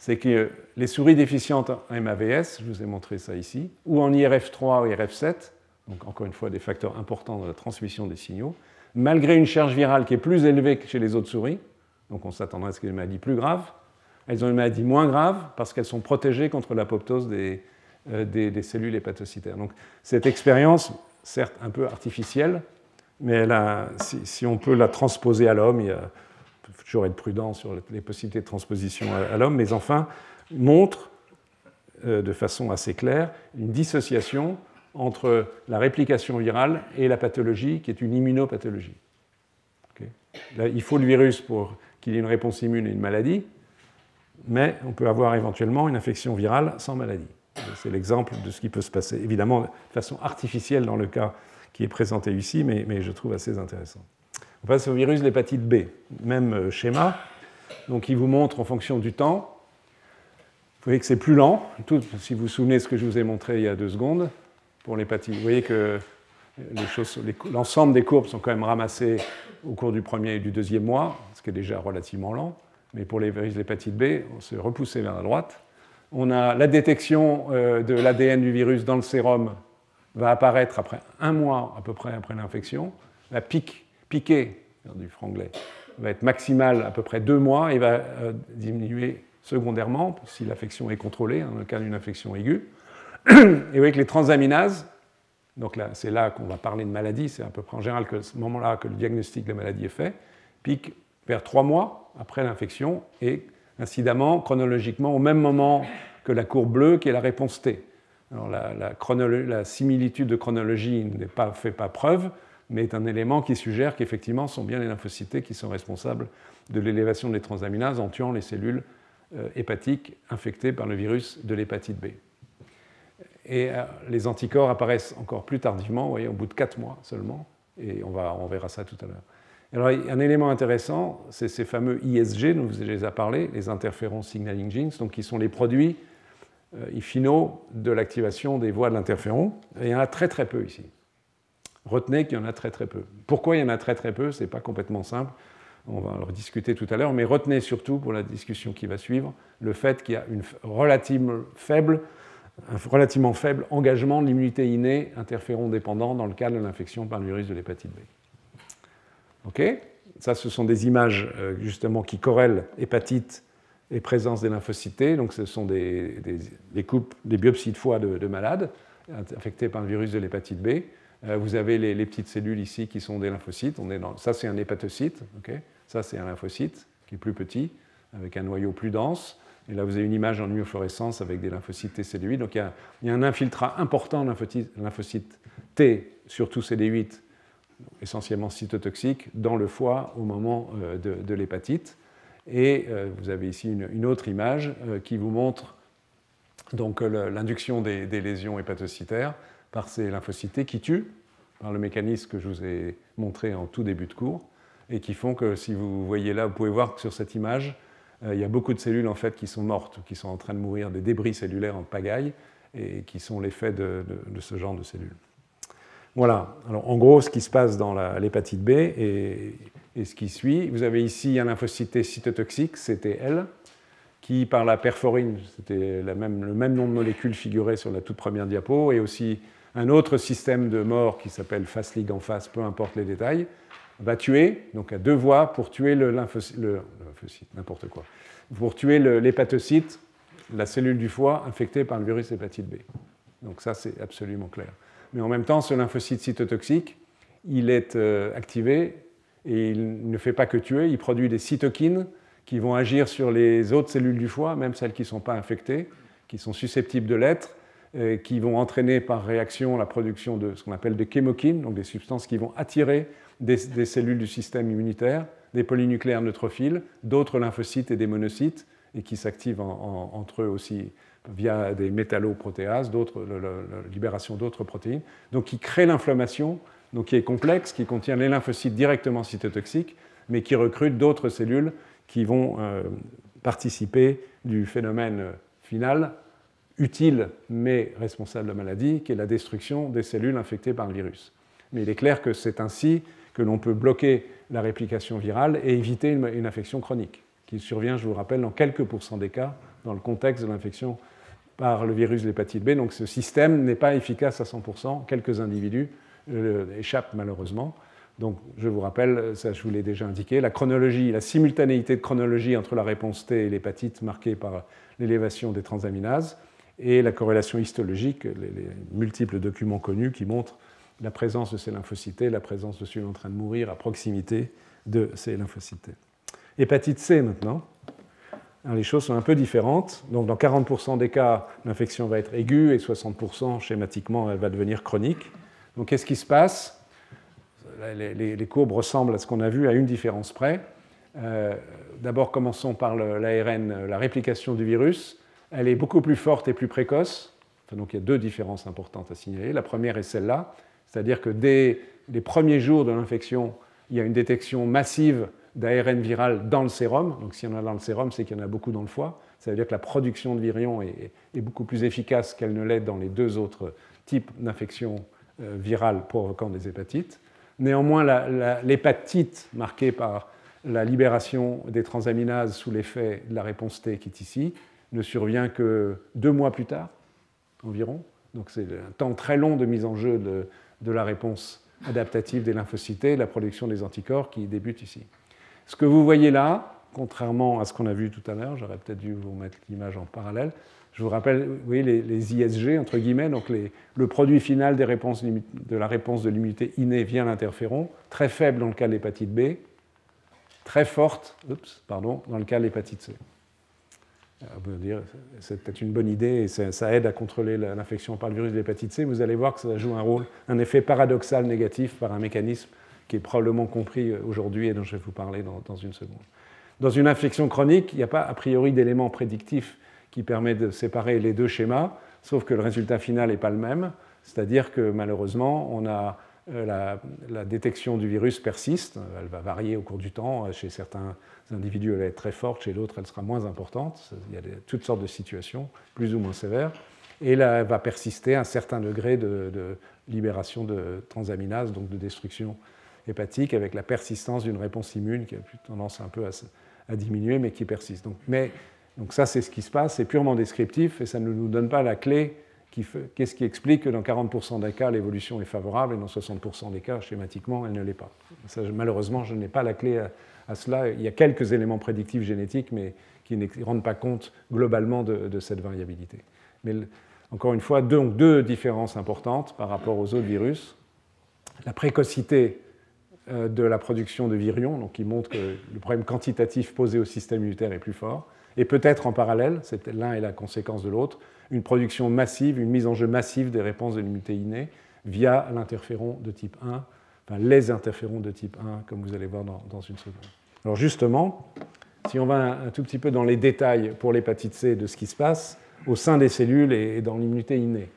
c'est que les souris déficientes en MAVS, je vous ai montré ça ici, ou en IRF3 ou IRF7, donc encore une fois des facteurs importants dans la transmission des signaux, malgré une charge virale qui est plus élevée que chez les autres souris, donc on s'attendrait à ce qu'il y ait des maladies plus graves, elles ont une maladie moins grave parce qu'elles sont protégées contre l'apoptose des, euh, cellules hépatocytaires. Donc cette expérience, certes un peu artificielle, mais si, on peut la transposer à l'homme, il y a toujours être prudent sur les possibilités de transposition à, l'homme, mais enfin montre euh, de façon assez claire une dissociation entre la réplication virale et la pathologie qui est une immunopathologie. Il faut le virus pour qu'il y ait une réponse immune et une maladie, mais on peut avoir éventuellement une infection virale sans maladie. C'est l'exemple de ce qui peut se passer, évidemment de façon artificielle dans le cas qui est présenté ici, mais je trouve assez intéressant. On passe au virus de l'hépatite B, même euh, schéma. Donc il vous montre en fonction du temps. Vous voyez que c'est plus lent, si vous vous souvenez de ce que je vous ai montré il y a deux secondes pour l'hépatite. Vous voyez que l'ensemble des courbes sont quand même ramassées au cours du premier et du deuxième mois, ce qui est déjà relativement lent. Mais pour les virus de l'hépatite B, on s'est repoussé vers la droite. On a la détection euh, de l'ADN du virus dans le sérum va apparaître après un mois à peu près après l'infection. La pique, piquée du franglais va être maximale à peu près deux mois et va euh, diminuer secondairement si l'infection est contrôlée, dans le cas d'une infection aiguë. [CLEARS THROAT] Et vous voyez que les transaminases, donc là, c'est là qu'on va parler de maladie, c'est à peu près en général que ce moment-là que le diagnostic de la maladie est fait, pique vers trois mois après l'infection et incidemment, chronologiquement, au même moment que la courbe bleue qui est la réponse T. Alors la, la similitude de chronologie pas fait pas preuve, mais est un élément qui suggère qu'effectivement, ce sont bien les lymphocytes qui sont responsables de l'élévation des transaminases en tuant les cellules euh, hépatiques infectées par le virus de l'hépatite B. Et euh, les anticorps apparaissent encore plus tardivement, vous voyez, au bout de 4 mois seulement, et on, va, on verra ça tout à l'heure. Alors, un élément intéressant, c'est ces fameux ISG dont vous avez parlé, les interférons signaling genes, donc qui sont les produits euh, finaux de l'activation des voies de l'interféron. Il y en a très très peu ici. Retenez qu'il y en a très très peu. Pourquoi il y en a très très peu Ce n'est pas complètement simple. On va en rediscuter tout à l'heure, mais retenez surtout pour la discussion qui va suivre le fait qu'il y a une faible, un relativement faible engagement de l'immunité innée interféron dépendant dans le cas de l'infection par le virus de l'hépatite B. OK? Ça, ce sont des images euh, justement qui corrèlent hépatite et présence des lymphocytes. Donc, ce sont des, biopsies de foie de malades infectés par le virus de l'hépatite B. Euh, vous avez les, petites cellules ici qui sont des lymphocytes. Ça, c'est un hépatocyte. ça, c'est un lymphocyte qui est plus petit, avec un noyau plus dense. Et là, vous avez une image en immunofluorescence avec des lymphocytes TCD8. Donc, il y a, un infiltrat important de lymphocytes T, surtout CD8, essentiellement cytotoxiques, dans le foie au moment euh, de, l'hépatite. Et euh, vous avez ici une, autre image qui vous montre l'induction des, lésions hépatocytaires par ces lymphocytes qui tuent par le mécanisme que je vous ai montré en tout début de cours et qui font que si vous voyez là, vous pouvez voir que sur cette image, euh, il y a beaucoup de cellules en fait qui sont mortes, qui sont en train de mourir, des débris cellulaires en pagaille et qui sont l'effet de, ce genre de cellules. Voilà, alors en gros ce qui se passe dans l'hépatite B et, ce qui suit, vous avez ici un lymphocyte cytotoxique, CTL, qui par la perforine, c'était le même nom de molécule figuré sur la toute première diapo, et aussi un autre système de mort qui s'appelle FASLIG en face, peu importe les détails, va tuer, donc à deux voies pour tuer le lymphocyte, n'importe quoi, pour tuer l'hépatocyte, la cellule du foie infectée par le virus hépatite B. Donc ça, c'est absolument clair. Mais en même temps, ce lymphocyte cytotoxique, il est euh, activé et il ne fait pas que tuer, il produit des cytokines qui vont agir sur les autres cellules du foie, même celles qui ne sont pas infectées, qui sont susceptibles de l'être, qui vont entraîner par réaction la production de ce qu'on appelle des chémokines, donc des substances qui vont attirer des, cellules du système immunitaire, des polynucléaires neutrophiles, d'autres lymphocytes et des monocytes, et qui s'activent entre eux aussi via des métalloprotéases, la libération d'autres protéines, donc qui créent l'inflammation, donc qui est complexe, qui contient les lymphocytes directement cytotoxiques, mais qui recrute d'autres cellules qui vont euh, participer du phénomène final utile mais responsable de la maladie, qui est la destruction des cellules infectées par le virus. Mais il est clair que c'est ainsi que l'on peut bloquer la réplication virale et éviter une, infection chronique, qui survient, je vous rappelle, dans quelques pourcents des cas dans le contexte de l'infection par le virus de l'hépatite B. Donc ce système n'est pas efficace à 100%, quelques individus euh, échappent malheureusement. Donc je vous rappelle, ça je vous l'ai déjà indiqué, la chronologie, la simultanéité de chronologie entre la réponse T et l'hépatite marquée par l'élévation des transaminases, et la corrélation histologique, les, multiples documents connus qui montrent la présence de ces lymphocytes, la présence de celui en train de mourir à proximité de ces lymphocytes. Hépatite C maintenant. les choses sont un peu différentes. Donc, dans 40% des cas, l'infection va être aiguë et 60% schématiquement, elle va devenir chronique. Donc, qu'est-ce qui se passe? Les, courbes ressemblent à ce qu'on a vu à une différence près. Euh, d'abord, commençons par l'ARN, la réplication du virus elle est beaucoup plus forte et plus précoce. donc il y a deux différences importantes à signaler. La première est celle-là, c'est-à-dire que dès les premiers jours de l'infection, il y a une détection massive d'ARN viral dans le sérum. Donc s'il y en a dans le sérum, c'est qu'il y en a beaucoup dans le foie. Ça veut dire que la production de virions est, beaucoup plus efficace qu'elle ne l'est dans les deux autres types d'infections virale provoquant des hépatites. Néanmoins, l'hépatite marquée par la libération des transaminases sous l'effet de la réponse T qui est ici ne survient que deux mois plus tard, environ. Donc c'est un temps très long de mise en jeu de, la réponse adaptative des lymphocytes, la production des anticorps qui débute ici. Ce que vous voyez là, contrairement à ce qu'on a vu tout à l'heure, j'aurais peut-être dû vous mettre l'image en parallèle, je vous rappelle, vous voyez les, ISG, entre guillemets, donc le produit final des réponses, de la réponse de l'immunité innée via l'interféron, très faible dans le cas de l'hépatite B, très forte pardon, dans le cas de l'hépatite C. Euh, c'est peut-être une bonne idée et ça, aide à contrôler l'infection par le virus de l'hépatite C. Vous allez voir que ça joue un rôle, un effet paradoxal négatif par un mécanisme qui est probablement compris aujourd'hui et dont je vais vous parler dans, une seconde. Dans une infection chronique, il n'y a pas a priori d'élément prédictif qui permet de séparer les deux schémas, sauf que le résultat final n'est pas le même. C'est-à-dire que malheureusement, on a euh, la, détection du virus persiste, elle va varier au cours du temps. Chez certains individus, elle va être très forte, chez d'autres, elle sera moins importante. Il y a toutes sortes de situations, plus ou moins sévères. Et là, elle va persister un certain degré de, libération de transaminase, donc de destruction hépatique, avec la persistance d'une réponse immune qui a tendance un peu à, diminuer, mais qui persiste. Mais, donc ça, c'est ce qui se passe, c'est purement descriptif, et ça ne nous donne pas la clé Qu'est-ce qui explique que dans 40% des cas, l'évolution est favorable et dans 60% des cas, schématiquement, elle ne l'est pas Malheureusement, je n'ai pas la clé à, cela. Il y a quelques éléments prédictifs génétiques, mais qui ne rendent pas compte globalement de, cette variabilité. Mais encore une fois, deux, deux différences importantes par rapport aux autres virus. La précocité euh, de la production de virions, donc qui montre que le problème quantitatif posé au système immunitaire est plus fort, et peut-être en parallèle, l'un est la conséquence de l'autre, une production massive, une mise en jeu massive des réponses de l'immunité innée via l'interféron de type 1, enfin les interférons de type 1, comme vous allez voir dans, une seconde. Alors justement, si on va un, tout petit peu dans les détails pour l'hépatite C de ce qui se passe au sein des cellules et, dans l'immunité innée,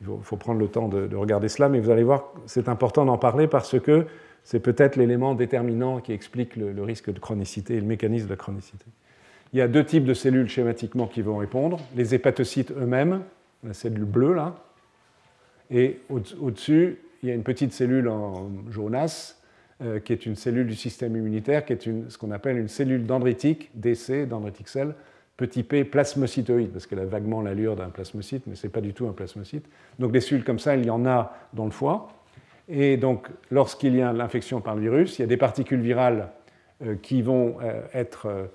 il faut, prendre le temps de, regarder cela, mais vous allez voir, c'est important d'en parler parce que c'est peut-être l'élément déterminant qui explique le, le risque de chronicité et le mécanisme de chronicité. Il y a deux types de cellules schématiquement qui vont répondre. Les hépatocytes eux-mêmes, la cellule bleue là, et au-dessus, il y a une petite cellule en jaunasse euh, qui est une cellule du système immunitaire, qui est ce qu'on appelle une cellule dendritique, DC, dendritic cell, petit p plasmocytoïde, parce qu'elle a vaguement l'allure d'un plasmocyte, mais ce n'est pas du tout un plasmocyte. Donc des cellules comme ça, il y en a dans le foie. Et donc, lorsqu'il y a l'infection par le virus, il y a des particules virales euh, qui vont euh, être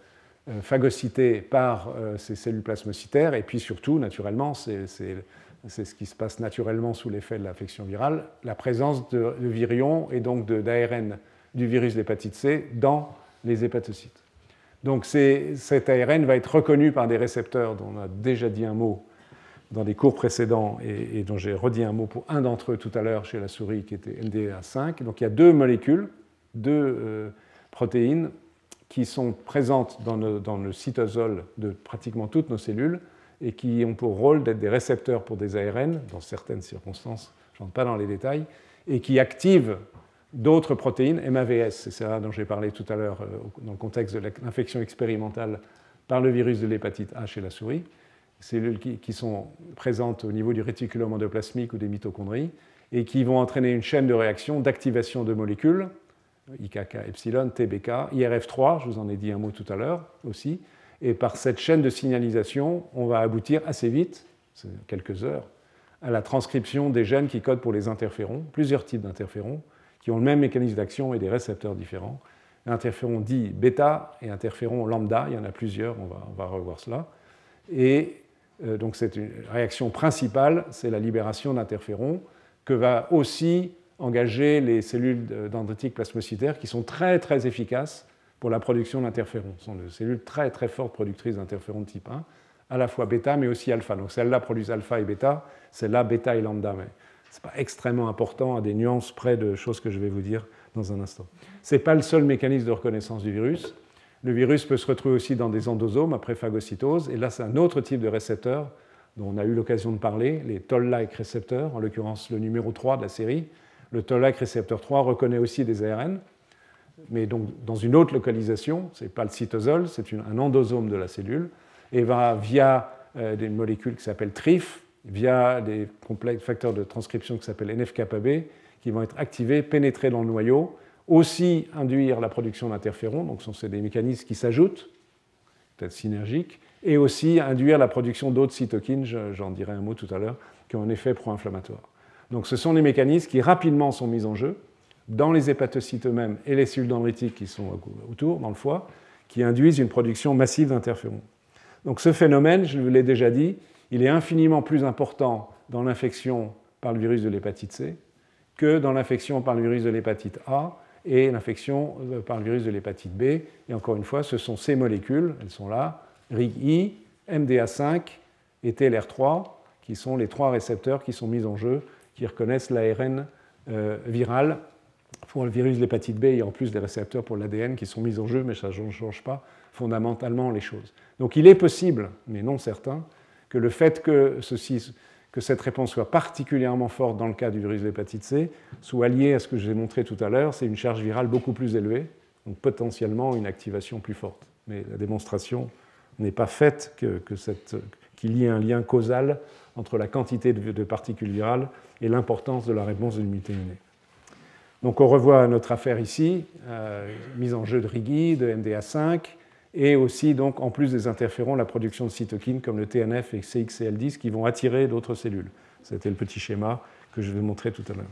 phagocytées par euh, ces cellules plasmocytaires, et puis surtout, naturellement, c'est ce qui se passe naturellement sous l'effet de l'infection virale, la présence de, virions et donc d'ARN du virus d'hépatite C dans les hépatocytes. Donc cet ARN va être reconnu par des récepteurs dont on a déjà dit un mot dans des cours précédents et, dont j'ai redit un mot pour un d'entre eux tout à l'heure chez la souris qui était LDA5. Donc il y a deux molécules, deux euh, protéines qui sont présentes dans le, cytosol de pratiquement toutes nos cellules et qui ont pour rôle d'être des récepteurs pour des ARN, dans certaines circonstances, je n'entre pas dans les détails, et qui activent d'autres protéines, MAVS, c'est ça dont j'ai parlé tout à l'heure euh, dans le contexte de l'infection expérimentale par le virus de l'hépatite A chez la souris, cellules qui, qui, sont présentes au niveau du réticulum endoplasmique ou des mitochondries, et qui vont entraîner une chaîne de réaction d'activation de molécules IKK epsilon, TBK, IRF3, je vous en ai dit un mot tout à l'heure aussi. Et par cette chaîne de signalisation, on va aboutir assez vite, quelques heures, à la transcription des gènes qui codent pour les interférons, plusieurs types d'interférons, qui ont le même mécanisme d'action et des récepteurs différents. Interféron dit bêta et interféron lambda, il y en a plusieurs, on va, revoir cela. Et euh, donc cette réaction principale, c'est la libération d'interférons que va aussi engager les cellules dendritiques plasmocytaires qui sont très très efficaces pour la production d'interférons. Ce sont des cellules très très fortes productrices d'interférons de type 1, à la fois bêta mais aussi alpha. Donc celles-là produisent alpha et bêta, celles-là bêta et lambda. Mais ce n'est pas extrêmement important à des nuances près de choses que je vais vous dire dans un instant. Ce n'est pas le seul mécanisme de reconnaissance du virus. Le virus peut se retrouver aussi dans des endosomes après phagocytose, et là c'est un autre type de récepteur dont on a eu l'occasion de parler, les toll-like récepteurs, en l'occurrence le numéro 3 de la série, le toll-like récepteur 3 reconnaît aussi des ARN, mais donc dans une autre localisation, ce n'est pas le cytosol, c'est un endosome de la cellule, et va via euh, des molécules qui s'appellent TRIF, via des facteurs de transcription qui s'appellent NF-kappa-B, qui vont être activés, pénétrer dans le noyau, aussi induire la production d'interférons, donc ce sont des mécanismes qui s'ajoutent, peut-être synergiques, et aussi induire la production d'autres cytokines, j'en dirai un mot tout à l'heure, qui ont un effet pro-inflammatoire. Donc ce sont des mécanismes qui rapidement sont mis en jeu dans les hépatocytes eux-mêmes et les cellules dendritiques qui sont autour, dans le foie, qui induisent une production massive d'interférons. Donc ce phénomène, je vous l'ai déjà dit, il est infiniment plus important dans l'infection par le virus de l'hépatite C que dans l'infection par le virus de l'hépatite A et l'infection euh, par le virus de l'hépatite B. Et encore une fois, ce sont ces molécules, elles sont là, RIG-I, MDA5 et TLR3, qui sont les trois récepteurs qui sont mis en jeu, qui reconnaissent l'ARN euh, viral pour le virus de l'hépatite B, il y a en plus des récepteurs pour l'ADN qui sont mis en jeu, mais ça ne change pas fondamentalement les choses. Donc il est possible, mais non certain, que le fait que, ceci, que cette réponse soit particulièrement forte dans le cas du virus de l'hépatite C soit liée à ce que j'ai montré tout à l'heure, c'est une charge virale beaucoup plus élevée, donc potentiellement une activation plus forte. Mais la démonstration n'est pas faite qu'il y ait un lien causal entre la quantité de, particules virales et l'importance de la réponse de l'immunité. Donc on revoit notre affaire ici, euh, mise en jeu de Rigui, de MDA5, et aussi, donc, en plus des interférons, la production de cytokines comme le TNF et CXCL10 qui vont attirer d'autres cellules. C'était le petit schéma que je vais montrer tout à l'heure.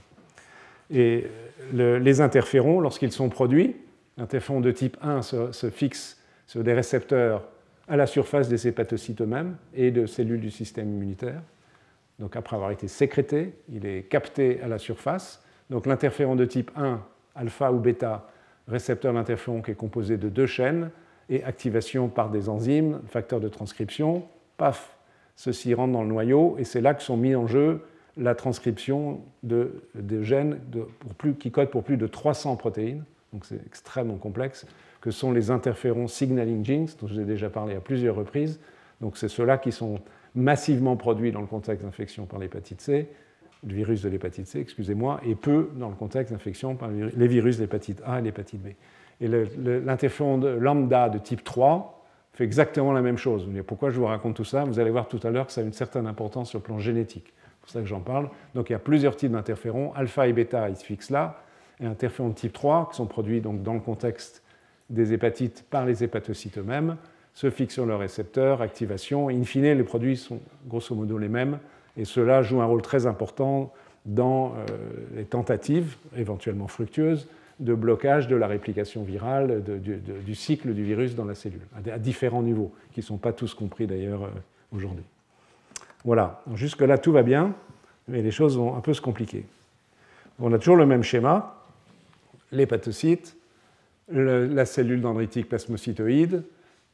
Et les interférons, lorsqu'ils sont produits, l'interféron de type 1 se, se fixe sur des récepteurs à la surface des hépatocytes eux-mêmes et de cellules du système immunitaire. Donc après avoir été sécrété, il est capté à la surface. Donc l'interféron de type 1, alpha ou bêta, récepteur d'interféron qui est composé de deux chaînes, et activation par des enzymes, facteurs de transcription, paf, ceci rentre dans le noyau, et c'est là que sont mis en jeu la transcription de, gènes qui codent pour plus de 300 protéines, donc c'est extrêmement complexe, que sont les interférons signaling genes, dont je vous ai déjà parlé à plusieurs reprises. Donc c'est ceux-là qui sont massivement produits dans le contexte d'infection par l'hépatite C, le virus de l'hépatite C, excusez-moi, et peu dans le contexte d'infection par les virus de l'hépatite A et l'hépatite B. Et l'interféron lambda de type 3 fait exactement la même chose. pourquoi je vous raconte tout ça? Vous allez voir tout à l'heure que ça a une certaine importance sur le plan génétique. C'est pour ça que j'en parle. Donc il y a plusieurs types d'interférons. Alpha et bêta, ils se fixent là. Et interférons de type 3, qui sont produits donc dans le contexte des hépatites par les hépatocytes eux-mêmes, se fixent sur leur récepteur, activation. in fine, les produits sont grosso modo les mêmes. Et cela joue un rôle très important dans euh, les tentatives, éventuellement fructueuses, de blocage de la réplication virale du, cycle du virus dans la cellule, à, différents niveaux, qui ne sont pas tous compris d'ailleurs euh, aujourd'hui. Voilà, jusque-là tout va bien, mais les choses vont un peu se compliquer. On a toujours le même schéma, l'hépatocyte, la cellule dendritique plasmocytoïde,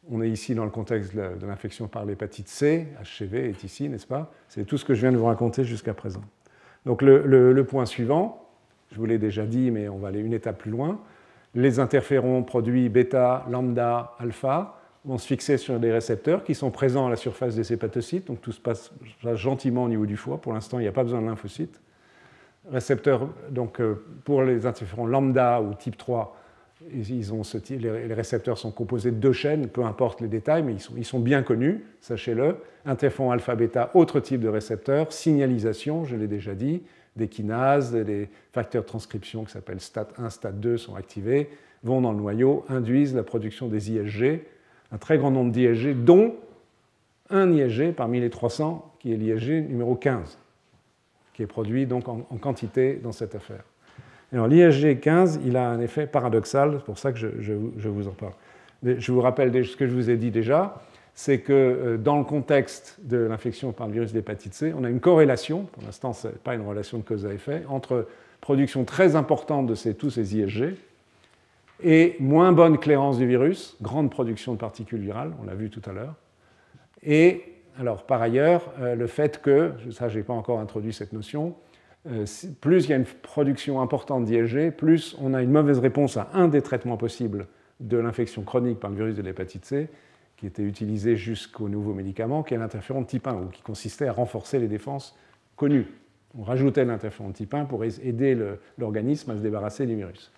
on est ici dans le contexte de l'infection par l'hépatite C, HCV est ici, n'est-ce pas? C'est tout ce que je viens de vous raconter jusqu'à présent. Donc le point suivant, je vous l'ai déjà dit, mais on va aller une étape plus loin. Les interférons produits bêta, lambda, alpha vont se fixer sur des récepteurs qui sont présents à la surface des hépatocytes, donc tout se passe gentiment au niveau du foie. Pour l'instant, il n'y a pas besoin de lymphocytes. Récepteurs, donc euh, pour les interférons lambda ou type 3, les récepteurs sont composés de deux chaînes, peu importe les détails, mais ils sont, ils sont bien connus, sachez-le. Interféron alpha-bêta, autre type de récepteur, signalisation, je l'ai déjà dit, des kinases, des facteurs de transcription qui s'appellent STAT1, STAT2 sont activés, vont dans le noyau, induisent la production des ISG, un très grand nombre d'ISG, dont un ISG parmi les 300 qui est l'ISG numéro 15, qui est produit donc en, quantité dans cette affaire. Alors l'ISG 15, il a un effet paradoxal, c'est pour ça que je, vous en parle. Je vous rappelle ce que je vous ai dit déjà, c'est que euh, dans le contexte de l'infection par le virus d'hépatite C, on a une corrélation, pour l'instant ce n'est pas une relation de cause à effet, entre production très importante de tous ces ISG et moins bonne clairance du virus, grande production de particules virales, on l'a vu tout à l'heure, et alors par ailleurs euh, le fait que, ça je n'ai pas encore introduit cette notion, plus il y a une production importante d'ISG, plus on a une mauvaise réponse à un des traitements possibles de l'infection chronique par le virus de l'hépatite C, qui était utilisé jusqu'au nouveau médicament, qui est l'interféron type 1, ou qui consistait à renforcer les défenses connues. On rajoutait l'interféron de type 1 pour aider l'organisme à se débarrasser du virus.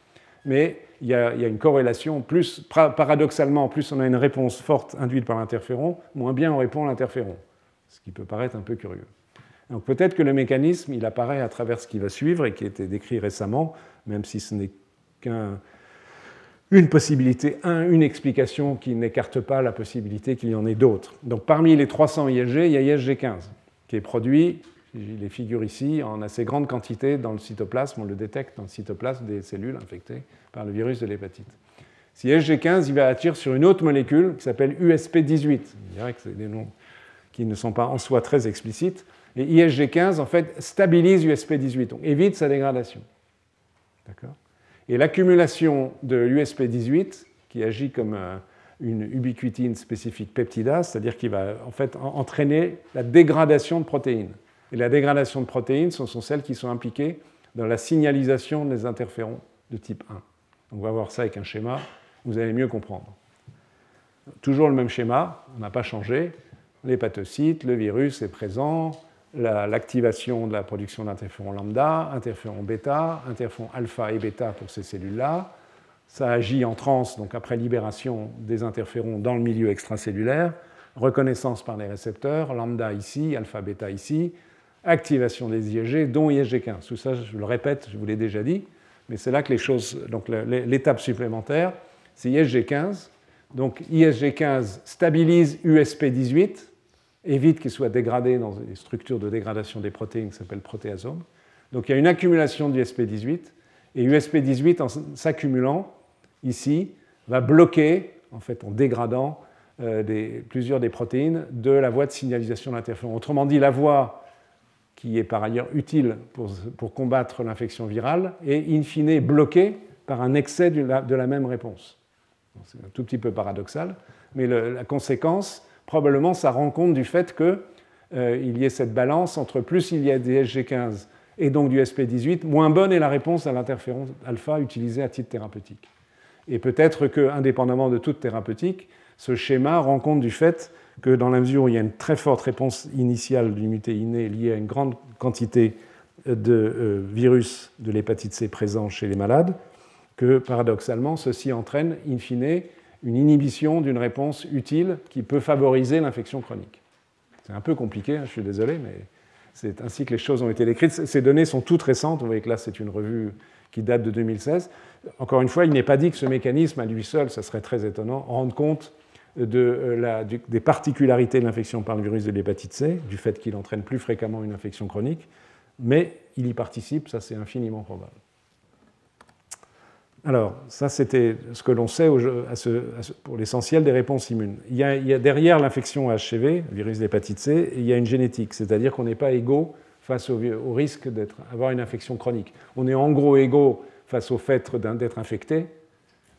Mais il y, a, une corrélation, plus, paradoxalement, plus on a une réponse forte induite par l'interféron, moins bien on répond à l'interféron, ce qui peut paraître un peu curieux. Donc peut-être que le mécanisme, il apparaît à travers ce qui va suivre et qui a été décrit récemment, même si ce n'est qu'une possibilité, une explication qui n'écarte pas la possibilité qu'il y en ait d'autres. Donc parmi les 300 ISG, il y a ISG15 qui est produit, je les figure ici, en assez grande quantité dans le cytoplasme, on le détecte dans le cytoplasme des cellules infectées par le virus de l'hépatite. Si ISG15, il va attirer sur une autre molécule qui s'appelle USP18. Je dirais que c'est des noms qui ne sont pas en soi très explicites. Et ISG15, en fait, stabilise USP18, donc évite sa dégradation. D'accord? Et l'accumulation de l'USP18, qui agit comme euh, une ubiquitine spécifique peptidase, c'est-à-dire qu'il va en fait entraîner la dégradation de protéines. Et la dégradation de protéines, ce sont celles qui sont impliquées dans la signalisation des interférons de type 1. on va voir ça avec un schéma, vous allez mieux comprendre. Toujours le même schéma, on n'a pas changé. L'hépatocyte, le virus est présent, l'activation de la production d'interférons lambda, interférons bêta, interférons alpha et bêta pour ces cellules-là. Ça agit en transe, donc après libération des interférons dans le milieu extracellulaire, reconnaissance par les récepteurs, lambda ici, alpha bêta ici, activation des IgG, dont IgG15. Tout ça, je le répète, je vous l'ai déjà dit, mais c'est là que les choses. Donc l'étape supplémentaire, c'est ISG15. Donc ISG15 stabilise USP18, évite qu'il soit dégradé dans des structures de dégradation des protéines qui s'appellent protéasomes. Donc il y a une accumulation d'USP18, et USP18, en s'accumulant ici, va bloquer, en fait en dégradant euh, plusieurs des protéines, de la voie de signalisation de l'interféron. Autrement dit, la voie qui est par ailleurs utile pour, combattre l'infection virale est in fine bloquée par un excès de la, même réponse. C'est un tout petit peu paradoxal, mais la conséquence, probablement, ça rend compte du fait qu'il euh, y ait cette balance entre plus il y a des SG15 et donc du SP18, moins bonne est la réponse à l'interféron alpha utilisée à titre thérapeutique. Et peut-être que, indépendamment de toute thérapeutique, ce schéma rend compte du fait que dans la mesure où il y a une très forte réponse initiale d'immunité innée liée à une grande quantité de euh, virus de l'hépatite C présents chez les malades, que paradoxalement, ceci entraîne in fine une inhibition d'une réponse utile qui peut favoriser l'infection chronique. C'est un peu compliqué, hein, je suis désolé, mais c'est ainsi que les choses ont été décrites. Ces données sont toutes récentes, vous voyez que là c'est une revue qui date de 2016. Encore une fois, il n'est pas dit que ce mécanisme à lui seul, ça serait très étonnant, rende compte euh, des particularités de l'infection par le virus de l'hépatite C, du fait qu'il entraîne plus fréquemment une infection chronique, mais il y participe, ça c'est infiniment probable. Alors, ça c'était ce que l'on sait pour l'essentiel des réponses immunes. Il y a, derrière l'infection HCV, virus de l'hépatite C, il y a une génétique, c'est-à-dire qu'on n'est pas égaux face au, au risque d'avoir une infection chronique. On est en gros égaux face au fait d'être infecté,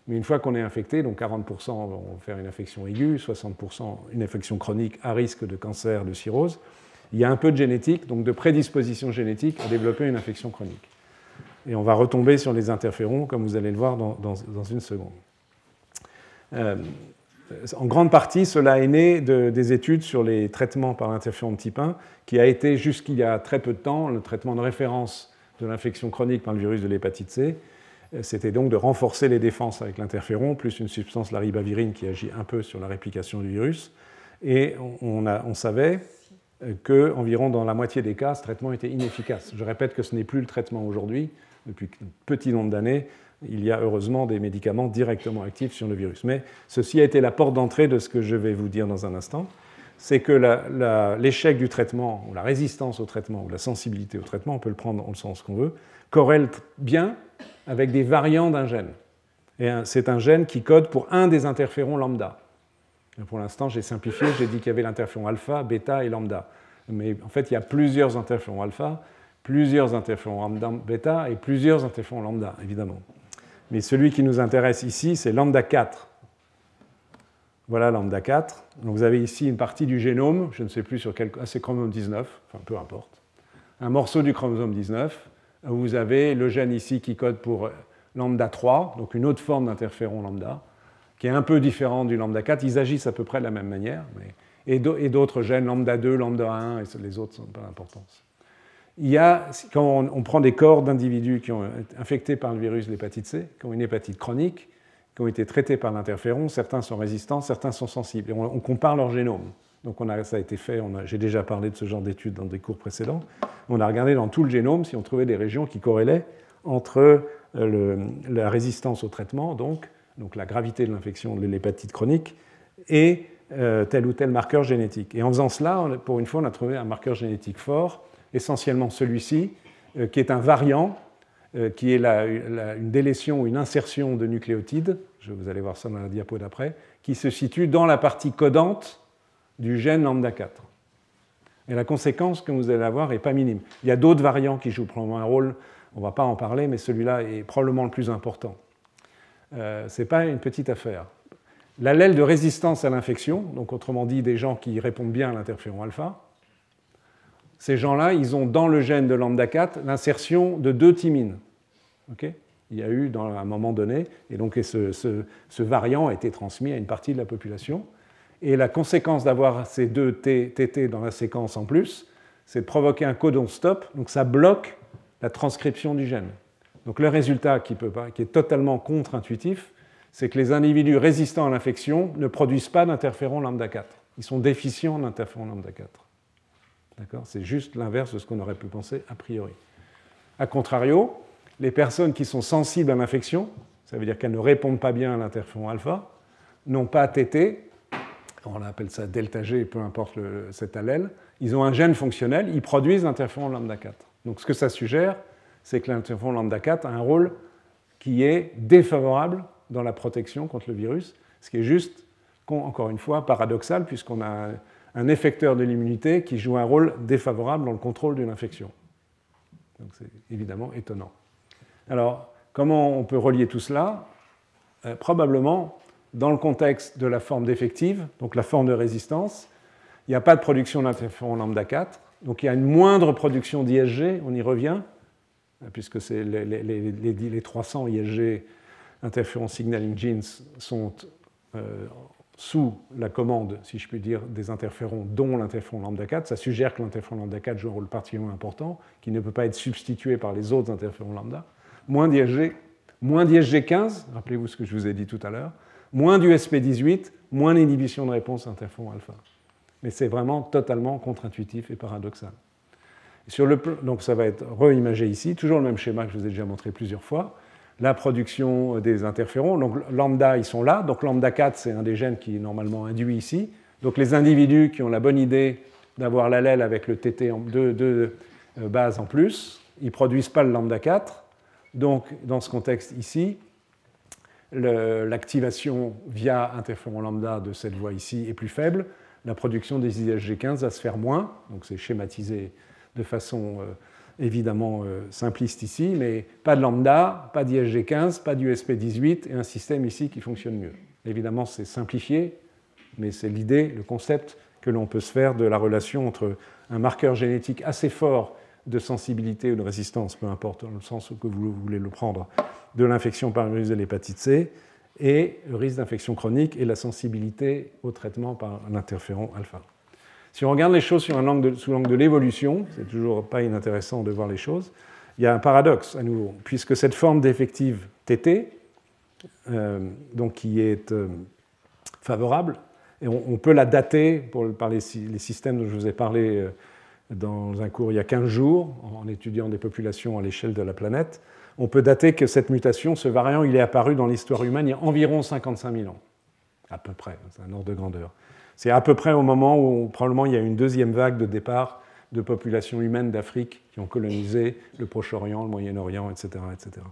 mais une fois qu'on est infecté, donc 40% vont faire une infection aiguë, 60% une infection chronique à risque de cancer, de cirrhose, il y a un peu de génétique, donc de prédisposition génétique à développer une infection chronique. Et on va retomber sur les interférons, comme vous allez le voir dans, une seconde. Euh, en grande partie, cela est né de, des études sur les traitements par l'interféron de type 1, qui a été jusqu'il y a très peu de temps le traitement de référence de l'infection chronique par le virus de l'hépatite C, c'était donc de renforcer les défenses avec l'interféron, plus une substance, la ribavirine, qui agit un peu sur la réplication du virus. Et on, savait qu'environ dans la moitié des cas, ce traitement était inefficace. Je répète que ce n'est plus le traitement aujourd'hui. Depuis un petit nombre d'années, il y a heureusement des médicaments directement actifs sur le virus. Mais ceci a été la porte d'entrée de ce que je vais vous dire dans un instant. C'est que l'échec du traitement, ou la résistance au traitement, ou la sensibilité au traitement, on peut le prendre dans le sens qu'on veut, corrèle bien avec des variants d'un gène. Et c'est un gène qui code pour un des interférons lambda. pour l'instant, j'ai simplifié, j'ai dit qu'il y avait l'interféron alpha, bêta et lambda. Mais en fait, il y a plusieurs interférons alpha, plusieurs interférons lambda, bêta et plusieurs interférons lambda, évidemment. Mais celui qui nous intéresse ici, c'est lambda 4. Voilà lambda 4. Donc vous avez ici une partie du génome, je ne sais plus sur quel. Ah, c'est chromosome 19, enfin peu importe. Un morceau du chromosome 19 vous avez le gène ici qui code pour lambda 3, donc une autre forme d'interféron lambda, qui est un peu différent du lambda 4. Ils agissent à peu près de la même manière, et d'autres gènes, lambda 2, lambda 1, et les autres n'ont pas d'importance. Il y a, quand on, prend des corps d'individus qui ont été infectés par le virus de l'hépatite C, qui ont une hépatite chronique, qui ont été traités par l'interféron, certains sont résistants, certains sont sensibles. Et on, compare leur génome. Donc ça a été fait, j'ai déjà parlé de ce genre d'études dans des cours précédents. On a regardé dans tout le génome si on trouvait des régions qui corrélaient entre euh, la résistance au traitement, donc, donc la gravité de l'infection de l'hépatite chronique, et euh, tel ou tel marqueur génétique. Et en faisant cela, pour une fois, on a trouvé un marqueur génétique fort, essentiellement celui-ci, euh, qui est un variant, qui est une délétion ou une insertion de nucléotides, je, vous allez voir ça dans la diapo d'après, qui se situe dans la partie codante du gène lambda 4. Et la conséquence que vous allez avoir n'est pas minime. Il y a d'autres variants qui jouent probablement un rôle, on ne va pas en parler, mais celui-là est probablement le plus important. Euh, ce n'est pas une petite affaire. L'allèle de résistance à l'infection, donc autrement dit des gens qui répondent bien à l'interféron alpha, ces gens-là, ils ont dans le gène de lambda 4 l'insertion de deux thymines. il y a eu dans un moment donné, et donc ce, variant a été transmis à une partie de la population. Et la conséquence d'avoir ces deux TT dans la séquence en plus, c'est de provoquer un codon stop, donc ça bloque la transcription du gène. Donc le résultat qui, peut pas, qui est totalement contre-intuitif, c'est que les individus résistants à l'infection ne produisent pas d'interféron lambda 4. Ils sont déficients d'interféron lambda 4. C'est juste l'inverse de ce qu'on aurait pu penser a priori. A contrario, les personnes qui sont sensibles à l'infection, ça veut dire qu'elles ne répondent pas bien à l'interféron alpha, n'ont pas TT on appelle ça delta G, peu importe cet allèle, ils ont un gène fonctionnel, ils produisent l'interféron lambda 4. Donc ce que ça suggère, c'est que l'interféron lambda 4 a un rôle qui est défavorable dans la protection contre le virus, ce qui est juste, encore une fois, paradoxal, puisqu'on a un effecteur de l'immunité qui joue un rôle défavorable dans le contrôle d'une infection. C'est évidemment étonnant. Alors, comment on peut relier tout cela? Euh, Probablement dans le contexte de la forme défective, donc la forme de résistance, il n'y a pas de production d'interféron lambda 4, donc il y a une moindre production d'ISG, on y revient, puisque les, 300 ISG interféron signaling genes sont euh, sous la commande, si je puis dire, des interférons, dont l'interféron lambda 4. Ça suggère que l'interféron lambda 4 joue un rôle particulièrement important, qui ne peut pas être substitué par les autres interférons lambda. Moins d'ISG, moins d'ISG 15, rappelez-vous ce que je vous ai dit tout à l'heure, moins du SP18, moins l'inhibition de réponse interféron alpha. Mais c'est vraiment totalement contre-intuitif et paradoxal. sur le, donc ça va être reimagé ici, toujours le même schéma que je vous ai déjà montré plusieurs fois. La production des interférons, donc lambda, ils sont là. Donc lambda 4, c'est un des gènes qui est normalement induit ici. Donc les individus qui ont la bonne idée d'avoir l'allèle avec le TT en deux, euh, bases en plus, ils ne produisent pas le lambda 4. Donc dans ce contexte ici, l'activation via interféron lambda de cette voie ici est plus faible, la production des ISG15 va se faire moins, donc c'est schématisé de façon euh, évidemment euh, simpliste ici, mais pas de lambda, pas d'ISG15, pas d'USP18 et un système ici qui fonctionne mieux. Évidemment, c'est simplifié, mais c'est l'idée, le concept que l'on peut se faire de la relation entre un marqueur génétique assez fort de sensibilité ou de résistance, peu importe dans le sens que vous voulez le prendre, de l'infection par le virus de l'hépatite C, et le risque d'infection chronique et la sensibilité au traitement par l'interféron alpha. Si on regarde les choses sous l'angle de l'évolution, c'est toujours pas inintéressant de voir les choses, il y a un paradoxe à nouveau, puisque cette forme d'effective TT, euh, donc qui est euh, favorable, et on, peut la dater par les, systèmes dont je vous ai parlé euh, dans un cours il y a 15 jours, en étudiant des populations à l'échelle de la planète, on peut dater que cette mutation, ce variant, il est apparu dans l'histoire humaine il y a environ 55 000 ans. À peu près, c'est un ordre de grandeur. C'est à peu près au moment où probablement il y a une deuxième vague de départ de populations humaines d'Afrique qui ont colonisé le Proche-Orient, le Moyen-Orient, etc., etc.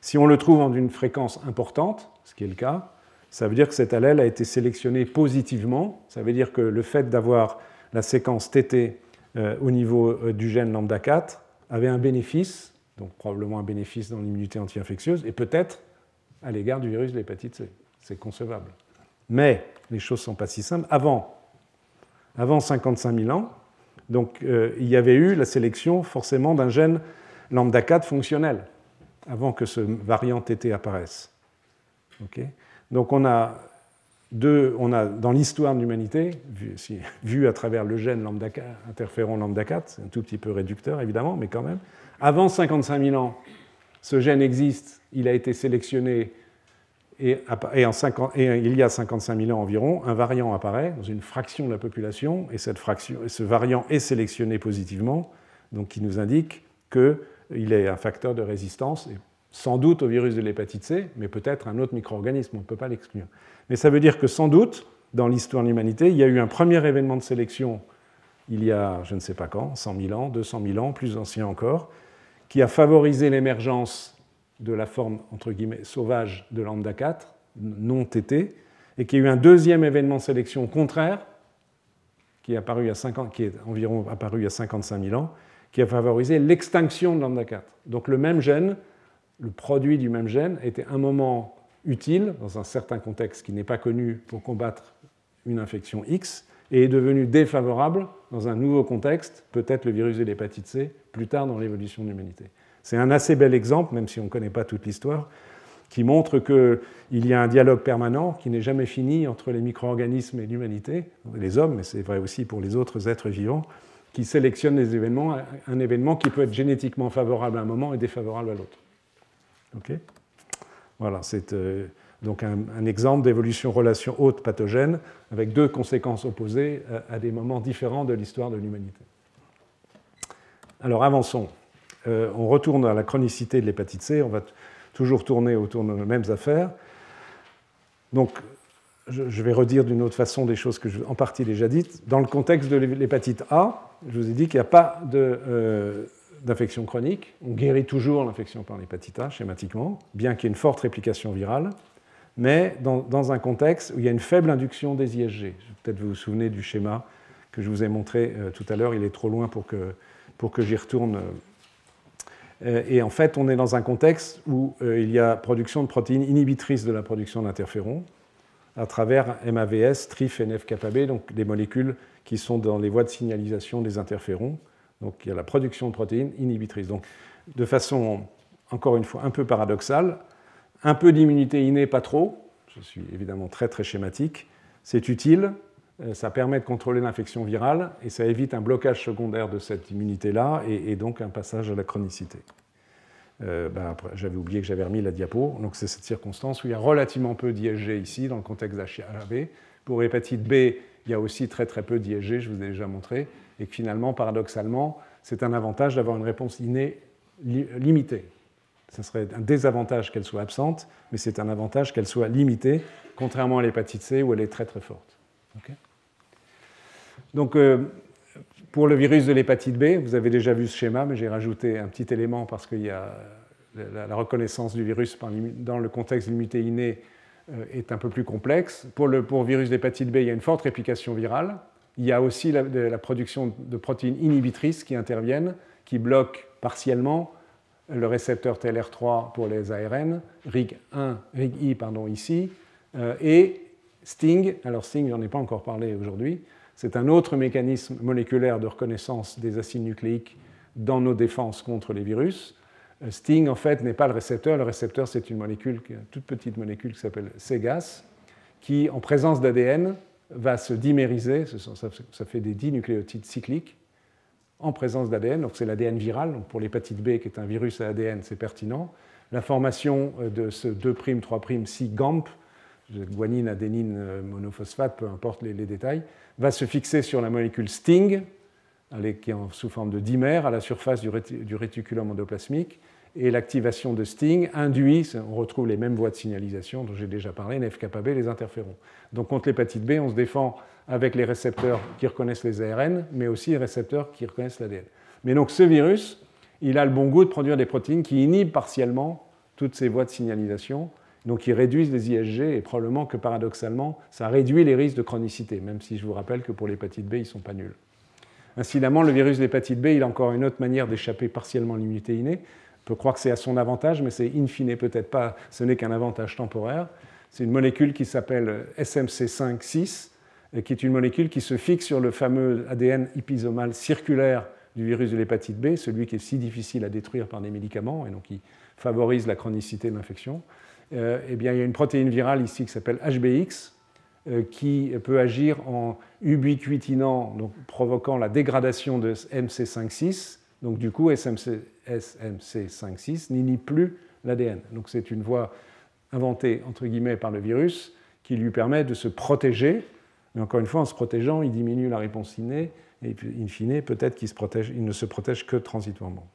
Si on le trouve en une fréquence importante, ce qui est le cas, ça veut dire que cet allèle a été sélectionné positivement. Ça veut dire que le fait d'avoir la séquence TT euh, au niveau euh, du gène lambda 4 avait un bénéfice, donc probablement un bénéfice dans l'immunité anti-infectieuse, et peut-être à l'égard du virus de l'hépatite C. C'est concevable. Mais les choses ne sont pas si simples. Avant, avant 55 000 ans, euh, il y avait eu la sélection forcément d'un gène lambda 4 fonctionnel, avant que ce variant TT apparaisse. donc on a on a dans l'histoire de l'humanité, vu, [LAUGHS] à travers le gène lambda, interféron lambda 4, c'est un tout petit peu réducteur évidemment, mais quand même, avant 55 000 ans, ce gène existe, il a été sélectionné Et, il y a 55 000 ans environ, un variant apparaît dans une fraction de la population, et, cette fraction, ce variant est sélectionné positivement, donc qui nous indique qu'il est un facteur de résistance, sans doute au virus de l'hépatite C, mais peut-être un autre micro-organisme, on ne peut pas l'exclure. Mais ça veut dire que sans doute, dans l'histoire de l'humanité, il y a eu un premier événement de sélection il y a je ne sais pas quand, 100 000 ans, 200 000 ans, plus ancien encore, qui a favorisé l'émergence de la forme entre guillemets sauvage de lambda 4, non TT, et qui a eu un deuxième événement sélection contraire, qui est, apparu à 50, qui est environ apparu il y a 55 000 ans, qui a favorisé l'extinction de lambda 4. Donc le même gène, le produit du même gène, était un moment utile dans un certain contexte qui n'est pas connu pour combattre une infection X, et est devenu défavorable dans un nouveau contexte, peut-être le virus de l'hépatite C, plus tard dans l'évolution de l'humanité. C'est un assez bel exemple, même si on ne connaît pas toute l'histoire, qui montre qu'il y a un dialogue permanent qui n'est jamais fini entre les micro-organismes et l'humanité, les hommes, mais c'est vrai aussi pour les autres êtres vivants, qui sélectionnent les événements, un événement qui peut être génétiquement favorable à un moment et défavorable à l'autre. Voilà, c'est euh, donc un, exemple d'évolution relation haute pathogène avec deux conséquences opposées à, des moments différents de l'histoire de l'humanité. Alors avançons. Euh, on retourne à la chronicité de l'hépatite C. On va toujours tourner autour de nos mêmes affaires. Donc je, vais redire d'une autre façon des choses que j'ai en partie déjà dites. Dans le contexte de l'hépatite A, je vous ai dit qu'il n'y a pas euh, d'infection chronique. On guérit toujours l'infection par l'hépatite A schématiquement, bien qu'il y ait une forte réplication virale mais dans, un contexte où il y a une faible induction des ISG. Peut-être vous vous souvenez du schéma que je vous ai montré euh, tout à l'heure, il est trop loin pour que, pour que j'y retourne. Euh, et en fait, on est dans un contexte où euh, il y a production de protéines inhibitrices de la production d'interférons à travers MAVS, TRIF et NF-kappa donc des molécules qui sont dans les voies de signalisation des interférons. Donc il y a la production de protéines inhibitrices. Donc de façon, encore une fois, un peu paradoxale, un peu d'immunité innée, pas trop. Je suis évidemment très très schématique. C'est utile, ça permet de contrôler l'infection virale et ça évite un blocage secondaire de cette immunité-là et, donc un passage à la chronicité. Euh, ben, j'avais oublié que j'avais remis la diapo. Donc c'est cette circonstance où il y a relativement peu d'ISG ici dans le contexte d'HIAV. Pour hépatite B, il y a aussi très très peu d'ISG, je vous ai déjà montré, et que finalement, paradoxalement, c'est un avantage d'avoir une réponse innée limitée. Ce serait un désavantage qu'elle soit absente, mais c'est un avantage qu'elle soit limitée, contrairement à l'hépatite C où elle est très très forte. Donc, euh, pour le virus de l'hépatite B, vous avez déjà vu ce schéma, mais j'ai rajouté un petit élément parce qu'il y a la, reconnaissance du virus dans le contexte l'immunité innée euh, est un peu plus complexe. Pour le pour virus d'hépatite B, il y a une forte réplication virale. Il y a aussi la, production de protéines inhibitrices qui interviennent, qui bloquent partiellement le récepteur TLR3 pour les ARN, RIG1, RIG-I ici, euh, et STING. Alors STING, j'en ai pas encore parlé aujourd'hui. C'est un autre mécanisme moléculaire de reconnaissance des acides nucléiques dans nos défenses contre les virus. Euh, STING, en fait, n'est pas le récepteur. Le récepteur, c'est une molécule, une toute petite molécule qui s'appelle CEGAS, qui, en présence d'ADN, va se dimériser. Ça fait des dinucléotides cycliques en présence d'ADN, donc c'est l'ADN viral, donc pour l'hépatite B qui est un virus à ADN, c'est pertinent. La formation euh, de ce 2', 3', 6 GAMP, guanine, adénine, euh, monophosphate, peu importe les, détails, va se fixer sur la molécule STING, qui est sous forme de dimère à la surface du, réticulum endoplasmique, et l'activation de STING induit, on retrouve les mêmes voies de signalisation dont j'ai déjà parlé, B, les interférons. Donc contre l'hépatite B, on se défend avec les récepteurs qui reconnaissent les ARN, mais aussi les récepteurs qui reconnaissent l'ADN. Mais donc ce virus, il a le bon goût de produire des protéines qui inhibent partiellement toutes ces voies de signalisation, donc ils réduisent les ISG et probablement que paradoxalement, ça réduit les risques de chronicité, même si je vous rappelle que pour l'hépatite B, ils ne sont pas nuls. Incidemment, le virus de l'hépatite B, il a encore une autre manière d'échapper partiellement à l'immunité innée. On peut croire que c'est à son avantage, mais c'est in fine peut-être pas, ce n'est qu'un avantage temporaire. C'est une molécule qui s'appelle SMC5-6, qui est une molécule qui se fixe sur le fameux ADN épisomal circulaire du virus de l'hépatite B, celui qui est si difficile à détruire par des médicaments et donc qui favorise la chronicité de l'infection. Euh, eh bien, il y a une protéine virale ici qui s'appelle HBX euh, qui peut agir en ubiquitinant, donc provoquant la dégradation de MC56. Donc du coup, SMC, SMC56 n'inhibe plus l'ADN. Donc c'est une voie inventé entre guillemets par le virus qui lui permet de se protéger. Mais encore une fois, en se protégeant, il diminue la réponse innée et in fine, peut-être qu'il ne se protège que transitoirement.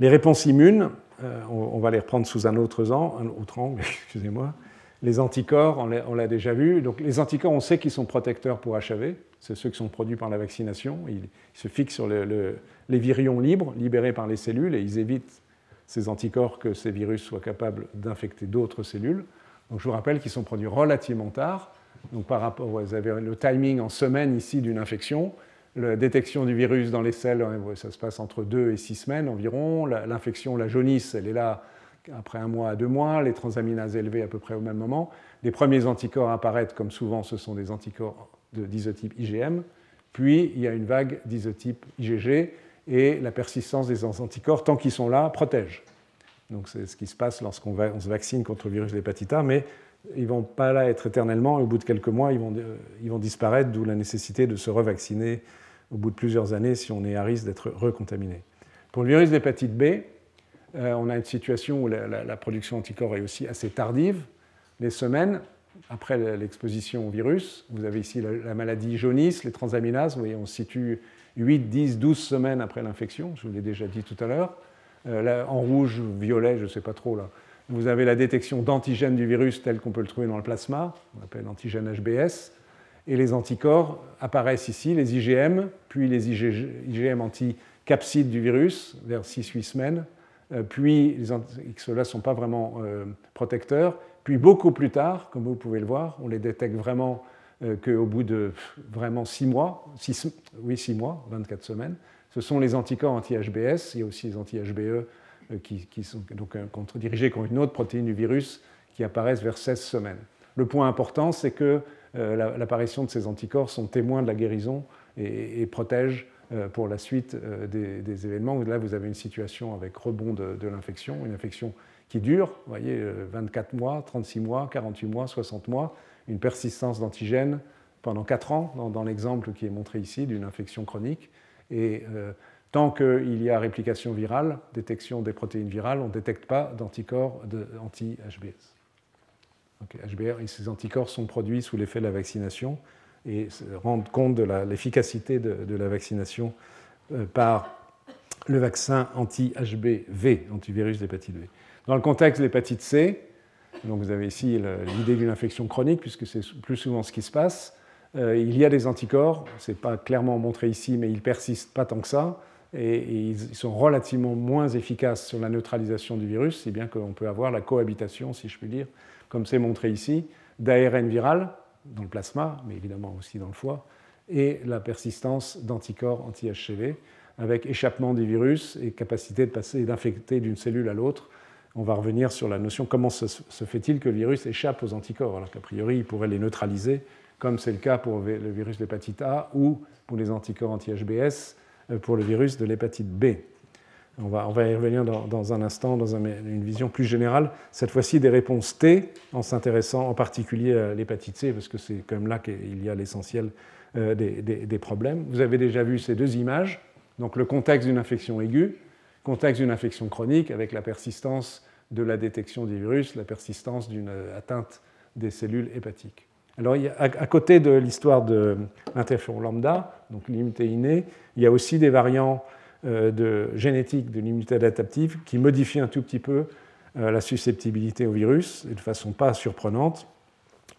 Les réponses immunes, euh, on, va les reprendre sous un autre, angle, [LAUGHS] excusez-moi. Les anticorps, on l'a déjà vu. Donc, les anticorps, on sait qu'ils sont protecteurs pour HIV. C'est ceux qui sont produits par la vaccination. Ils, se fixent sur les virions libres, libérés par les cellules, et ils évitent ces anticorps que ces virus soient capables d'infecter d'autres cellules. Donc, je vous rappelle qu'ils sont produits relativement tard. Donc, par rapport, vous avez le timing en semaine ici d'une infection. La détection du virus dans les selles, ça se passe entre 2 et 6 semaines environ. L'infection, la jaunisse, elle est là après un mois à deux mois, les transaminases élevées à peu près au même moment. Les premiers anticorps apparaissent, comme souvent ce sont des anticorps d'isotype IgM, puis il y a une vague d'isotype IgG, et la persistance des anticorps, tant qu'ils sont là, protège. Donc c'est ce qui se passe lorsqu'on se vaccine contre le virus d'hépatite A, mais ils ne vont pas là être éternellement, au bout de quelques mois, ils vont, ils vont disparaître, d'où la nécessité de se revacciner au bout de plusieurs années si on est à risque d'être recontaminé. Pour le virus d'hépatite B, euh, on a une situation où la, production d'anticorps est aussi assez tardive, des semaines après l'exposition au virus. Vous avez ici la, maladie jaunisse, les transaminases, vous voyez, on se situe 8, 10, 12 semaines après l'infection, je vous l'ai déjà dit tout à l'heure. Euh, en rouge, violet, je ne sais pas trop là. Vous avez la détection d'antigènes du virus tel qu'on peut le trouver dans le plasma, on appelle antigène HBS, et les anticorps apparaissent ici, les IgM, puis les IgM anti-capsides du virus, vers 6-8 semaines, euh, puis ceux-là ne sont pas vraiment euh, protecteurs. Puis beaucoup plus tard, comme vous pouvez le voir, on les détecte vraiment euh, qu'au bout de vraiment 6 mois, oui 6 mois, 24 semaines. Ce sont les anticorps anti-HBS, il y a aussi les anti-HBE qui, sont donc contre-dirigés contre une autre protéine du virus qui apparaissent vers 16 semaines. Le point important, c'est que l'apparition de ces anticorps sont témoins de la guérison et, protègent euh, pour la suite euh, des, événements. Là, vous avez une situation avec rebond de, l'infection, une infection qui dure, vous voyez, 24 euh, mois, 36 mois, 48 mois, 60 mois, une persistance d'antigènes pendant 4 ans, dans, l'exemple qui est montré ici d'une infection chronique. Et tant qu'il y a réplication virale, détection des protéines virales, on ne détecte pas d'anticorps anti-HBS. HBR, ces anticorps sont produits sous l'effet de la vaccination et rendre compte de l'efficacité de, la vaccination euh, par le vaccin anti-HBV, antivirus d'hépatite V. Dans le contexte de l'hépatite C, donc vous avez ici l'idée d'une infection chronique, puisque c'est plus souvent ce qui se passe, euh, il y a des anticorps, ce n'est pas clairement montré ici, mais ils persistent pas tant que ça, et, ils sont relativement moins efficaces sur la neutralisation du virus, si bien qu'on peut avoir la cohabitation, si je puis dire, comme c'est montré ici, d'ARN viral, dans le plasma, mais évidemment aussi dans le foie, et la persistance d'anticorps anti-HCV, avec échappement des virus et capacité de passer d'infecter d'une cellule à l'autre. On va revenir sur la notion comment se, fait-il que le virus échappe aux anticorps, alors qu'a priori il pourrait les neutraliser, comme c'est le cas pour le virus de l'hépatite A ou pour les anticorps anti-HBS pour le virus de l'hépatite B. On va, y revenir dans, un instant, dans une vision plus générale, cette fois-ci des réponses T, en s'intéressant en particulier à l'hépatite C, parce que c'est quand même là qu'il y a l'essentiel euh, des, problèmes. Vous avez déjà vu ces deux images, donc le contexte d'une infection aiguë, contexte d'une infection chronique, avec la persistance de la détection du virus, la persistance d'une euh, atteinte des cellules hépatiques. Alors, à, côté de l'histoire de l'interféron lambda, donc l'immunité innée, il y a aussi des variants euh, de génétique de l'immunité adaptative qui modifie un tout petit peu euh, la susceptibilité au virus, et de façon pas surprenante.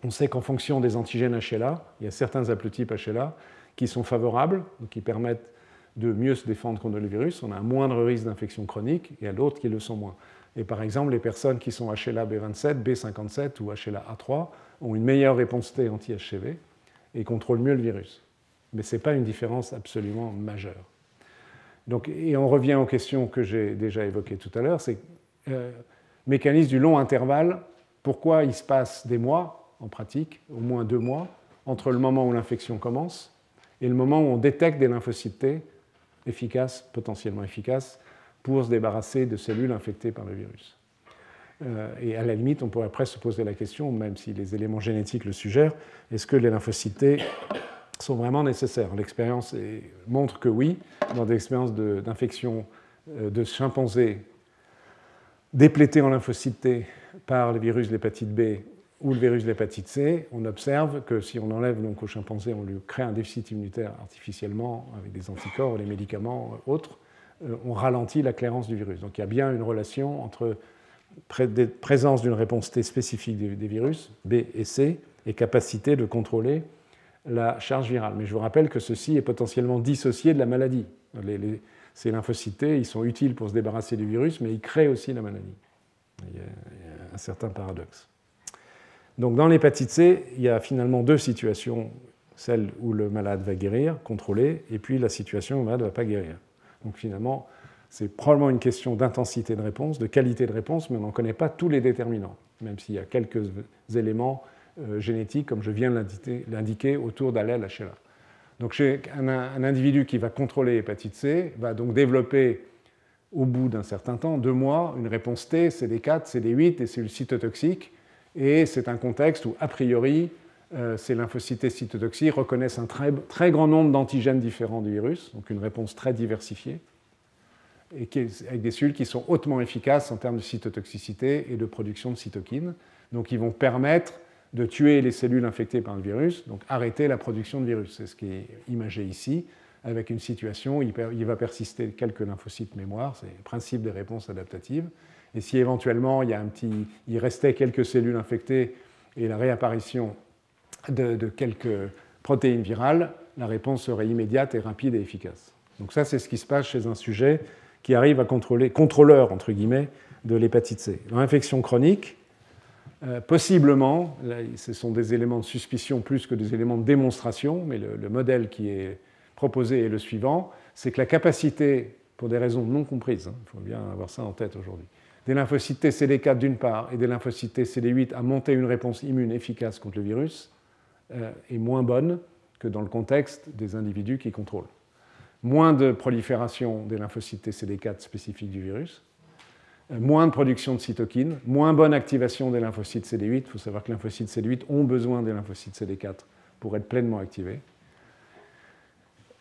On sait qu'en fonction des antigènes HLA, il y a certains haplotypes HLA qui sont favorables, donc qui permettent de mieux se défendre contre le virus. On a un moindre risque d'infection chronique, et il y a d'autres qui le sont moins. Et par exemple, les personnes qui sont HLA B27, B57 ou HLA A3 ont une meilleure réponse T anti-HCV et contrôlent mieux le virus. Mais ce n'est pas une différence absolument majeure et on revient aux questions que j'ai déjà évoquées tout à l'heure, c'est euh, mécanisme du long intervalle, pourquoi il se passe des mois, en pratique, au moins deux mois, entre le moment où l'infection commence et le moment où on détecte des lymphocytes T efficaces, potentiellement efficaces, pour se débarrasser de cellules infectées par le virus. Euh, et à la limite, on pourrait presque se poser la question, même si les éléments génétiques le suggèrent, est-ce que les lymphocytes T sont vraiment nécessaires? L'expérience montre que oui, dans des expériences d'infection de, euh, de, chimpanzés déplétés en lymphocytes par le virus de l'hépatite B ou le virus de l'hépatite C, on observe que si on enlève donc au chimpanzé, on lui crée un déficit immunitaire artificiellement avec des anticorps des médicaments autres, euh, on ralentit la clairance du virus. Donc il y a bien une relation entre présence d'une réponse T spécifique des virus, B et C, et capacité de contrôler la charge virale. Mais je vous rappelle que ceci est potentiellement dissocié de la maladie. ces lymphocytes T, ils sont utiles pour se débarrasser du virus, mais ils créent aussi la maladie. Il y a un certain paradoxe. Donc dans l'hépatite C, il y a finalement deux situations, celle où le malade va guérir, contrôlé, et puis la situation où le malade ne va pas guérir. Donc finalement, c'est probablement une question d'intensité de réponse, de qualité de réponse, mais on n'en connaît pas tous les déterminants, même s'il y a quelques éléments euh, génétiques, comme je viens de l'indiquer, autour d'allèle HLA. Donc un, individu qui va contrôler l'hépatite C, va donc développer au bout d'un certain temps, deux mois, une réponse T, CD4, CD8 et cellules cytotoxiques. Et c'est un contexte où, a priori, euh, ces lymphocytes cytotoxiques reconnaissent un très grand nombre d'antigènes différents du virus, donc une réponse très diversifiée et avec des cellules qui sont hautement efficaces en termes de cytotoxicité et de production de cytokines. Donc, ils vont permettre de tuer les cellules infectées par le virus, donc arrêter la production de virus. C'est ce qui est imagé ici, avec une situation où il, va persister quelques lymphocytes mémoire, c'est le principe des réponses adaptatives. Et si éventuellement il, restait quelques cellules infectées et la réapparition de, de quelques protéines virales, la réponse serait immédiate et rapide et efficace. Donc ça, c'est ce qui se passe chez un sujet qui arrive à contrôler, contrôleur entre guillemets, de l'hépatite C. L'infection chronique, euh, possiblement, ce sont des éléments de suspicion plus que des éléments de démonstration, mais le, modèle qui est proposé est le suivant, c'est que la capacité, pour des raisons non comprises, hein, il faut bien avoir ça en tête aujourd'hui, des lymphocytes CD4 d'une part et des lymphocytes CD8 à monter une réponse immune efficace contre le virus euh, est moins bonne que dans le contexte des individus qui contrôlent moins de prolifération des lymphocytes CD4 spécifiques du virus, euh, moins de production de cytokines, moins bonne activation des lymphocytes CD8. Il faut savoir que les lymphocytes CD8 ont besoin des lymphocytes CD4 pour être pleinement activés.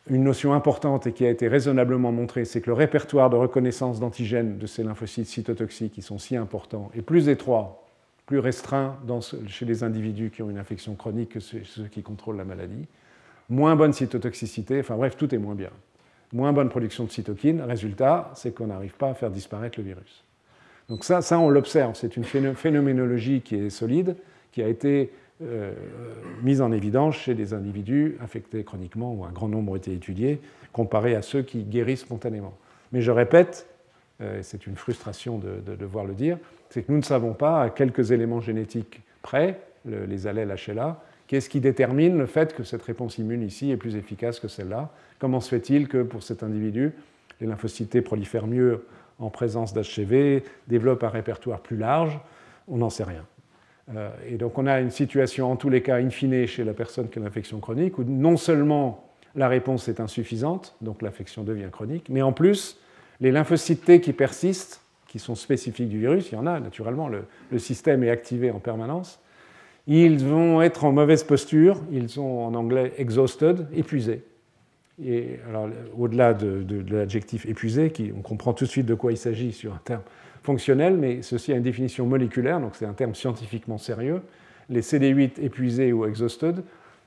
Une notion importante et qui a été raisonnablement montrée, c'est que le répertoire de reconnaissance d'antigènes de ces lymphocytes cytotoxiques qui sont si importants est plus étroit, plus restreint chez les individus qui ont une infection chronique que ceux qui contrôlent la maladie. Moins bonne cytotoxicité, enfin bref, tout est moins bien moins bonne production de cytokines. Résultat, c'est qu'on n'arrive pas à faire disparaître le virus. Donc ça, ça on l'observe, c'est une phénoménologie qui est solide, qui a été euh, mise en évidence chez des individus infectés chroniquement, où un grand nombre ont été étudiés, comparé à ceux qui guérissent spontanément. Mais je répète, euh, c'est une frustration de, devoir le dire, c'est que nous ne savons pas à quelques éléments génétiques près, les allèles HLA, Qu'est-ce qui détermine le fait que cette réponse immune ici est plus efficace que celle-là? Comment se fait-il que pour cet individu, les lymphocytes prolifèrent mieux en présence d'HCV, développent un répertoire plus large? On n'en sait rien. Euh, et donc on a une situation en tous les cas in fine chez la personne qui a l'infection chronique où non seulement la réponse est insuffisante, donc l'infection devient chronique, mais en plus les lymphocytes T qui persistent, qui sont spécifiques du virus, il y en a naturellement, le système est activé en permanence, ils vont être en mauvaise posture, ils sont en anglais exhausted, épuisés. Et alors, au-delà de, l'adjectif épuisé, on comprend tout de suite de quoi il s'agit sur un terme fonctionnel, mais ceci a une définition moléculaire, donc c'est un terme scientifiquement sérieux. Les CD8 épuisés ou exhausted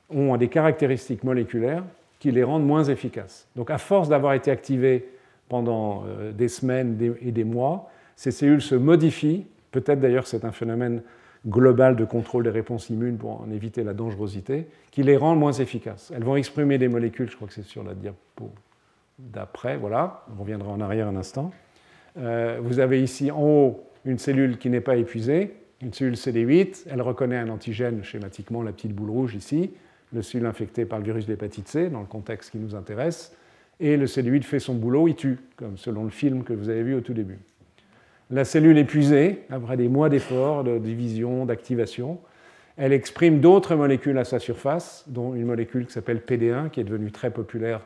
ont des caractéristiques moléculaires qui les rendent moins efficaces. Donc, à force d'avoir été activés pendant euh, des semaines et des mois, ces cellules se modifient. Peut-être d'ailleurs c'est un phénomène global de contrôle des réponses immunes pour en éviter la dangerosité, qui les rend moins efficaces. Elles vont exprimer des molécules, je crois que c'est sur la diapo d'après, voilà, on reviendra en arrière un instant. Euh, vous avez ici en haut une cellule qui n'est pas épuisée, une cellule CD8, elle reconnaît un antigène schématiquement, la petite boule rouge ici, le cellule infecté par le virus d'hépatite C, dans le contexte qui nous intéresse, et le CD8 fait son boulot, il tue, comme selon le film que vous avez vu au tout début. La cellule épuisée, après des mois d'efforts, de division, d'activation, elle exprime d'autres molécules à sa surface, dont une molécule qui s'appelle PD1, qui est devenue très populaire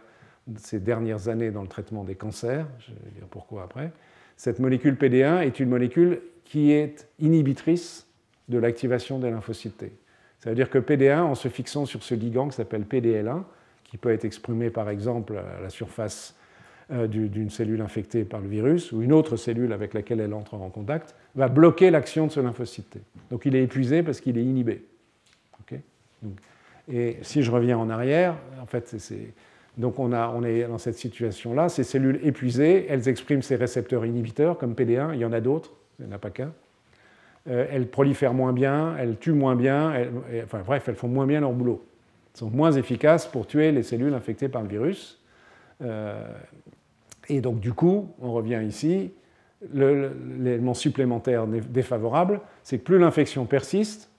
ces dernières années dans le traitement des cancers. Je vais dire pourquoi après. Cette molécule PD1 est une molécule qui est inhibitrice de l'activation des lymphocytes T. Ça veut dire que PD1, en se fixant sur ce ligand qui s'appelle PDL1, qui peut être exprimé par exemple à la surface d'une cellule infectée par le virus ou une autre cellule avec laquelle elle entre en contact va bloquer l'action de ce lymphocyte. Donc il est épuisé parce qu'il est inhibé. et si je reviens en arrière, en fait, c'est donc on, est dans cette situation-là. Ces cellules épuisées, elles expriment ces récepteurs inhibiteurs comme PD1, il y en a d'autres, il n'y en a pas qu'un. Euh, elles prolifèrent moins bien, elles tuent moins bien, enfin bref, elles font moins bien leur boulot. Elles sont moins efficaces pour tuer les cellules infectées par le virus. Euh, et donc du coup, on revient ici, l'élément supplémentaire défavorable, c'est que plus l'infection persiste,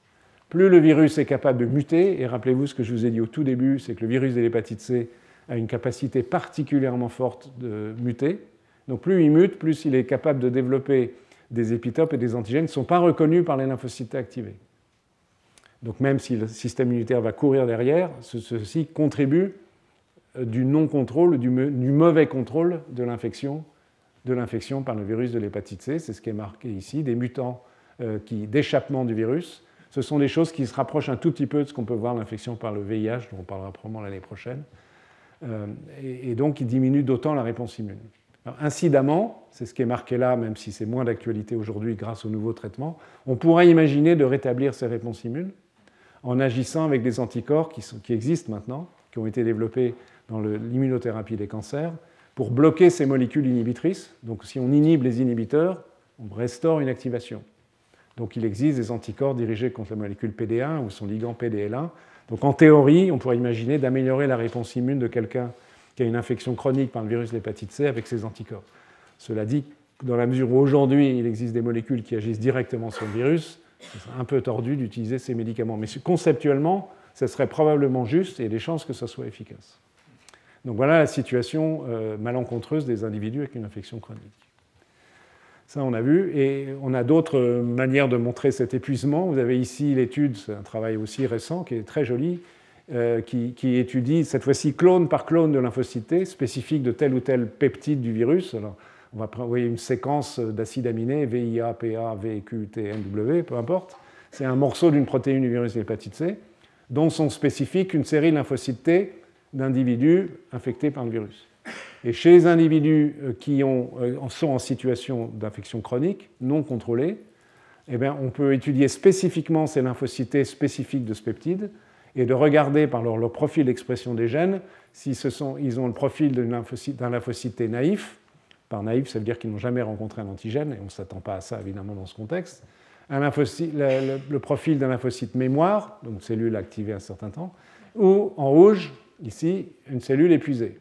plus le virus est capable de muter, et rappelez-vous ce que je vous ai dit au tout début, c'est que le virus de l'hépatite C a une capacité particulièrement forte de muter. Donc plus il mute, plus il est capable de développer des épitopes et des antigènes qui ne sont pas reconnus par les lymphocytes activés. Donc même si le système immunitaire va courir derrière, ceci contribue du non-contrôle, du, mauvais contrôle de l'infection, par le virus de l'hépatite C. C'est ce qui est marqué ici, des mutants euh, d'échappement du virus. Ce sont des choses qui se rapprochent un tout petit peu de ce qu'on peut voir l'infection par le VIH, dont on parlera probablement l'année prochaine. Euh, et, donc il diminue d'autant la réponse immune. incidemment, c'est ce qui est marqué là, même si c'est moins d'actualité aujourd'hui grâce aux nouveaux traitements, on pourrait imaginer de rétablir ces réponses immunes en agissant avec des anticorps qui, qui existent maintenant, qui ont été développés dans l'immunothérapie des cancers, pour bloquer ces molécules inhibitrices. Donc si on inhibe les inhibiteurs, on restaure une activation. Donc il existe des anticorps dirigés contre la molécule PD1 ou son ligand PDL1 donc en théorie, on pourrait imaginer d'améliorer la réponse immune de quelqu'un qui a une infection chronique par le virus de l'hépatite C avec ses anticorps. Cela dit, dans la mesure où aujourd'hui il existe des molécules qui agissent directement sur le virus, c'est un peu tordu d'utiliser ces médicaments. Mais conceptuellement, ce serait probablement juste et il y a des chances que ce soit efficace. Donc voilà la situation euh, malencontreuse des individus avec une infection chronique. Ça, on a vu. Et on a d'autres manières de montrer cet épuisement. Vous avez ici l'étude, c'est un travail aussi récent qui est très joli, euh, qui, étudie cette fois-ci clone par clone de lymphocytes spécifique de tel ou tel peptide du virus. On va envoyer une séquence d'acides aminés, VIA, PA, VQ, T, NW, peu importe. C'est un morceau d'une protéine du virus de l'hépatite C, dont sont spécifiques une série de lymphocytes T d'individus infectés par le virus. Et chez les individus euh, qui euh, sont en situation d'infection chronique non contrôlée, eh on peut étudier spécifiquement ces lymphocytes spécifiques de ce peptide et de regarder par leur, profil d'expression des gènes si ils ont le profil d'un lymphocyte, lymphocyte naïf. Par naïf, ça veut dire qu'ils n'ont jamais rencontré un antigène, et on ne s'attend pas à ça évidemment dans ce contexte. Un le, le, profil d'un lymphocyte mémoire, donc cellule activée un certain temps, ou en rouge, ici, une cellule épuisée.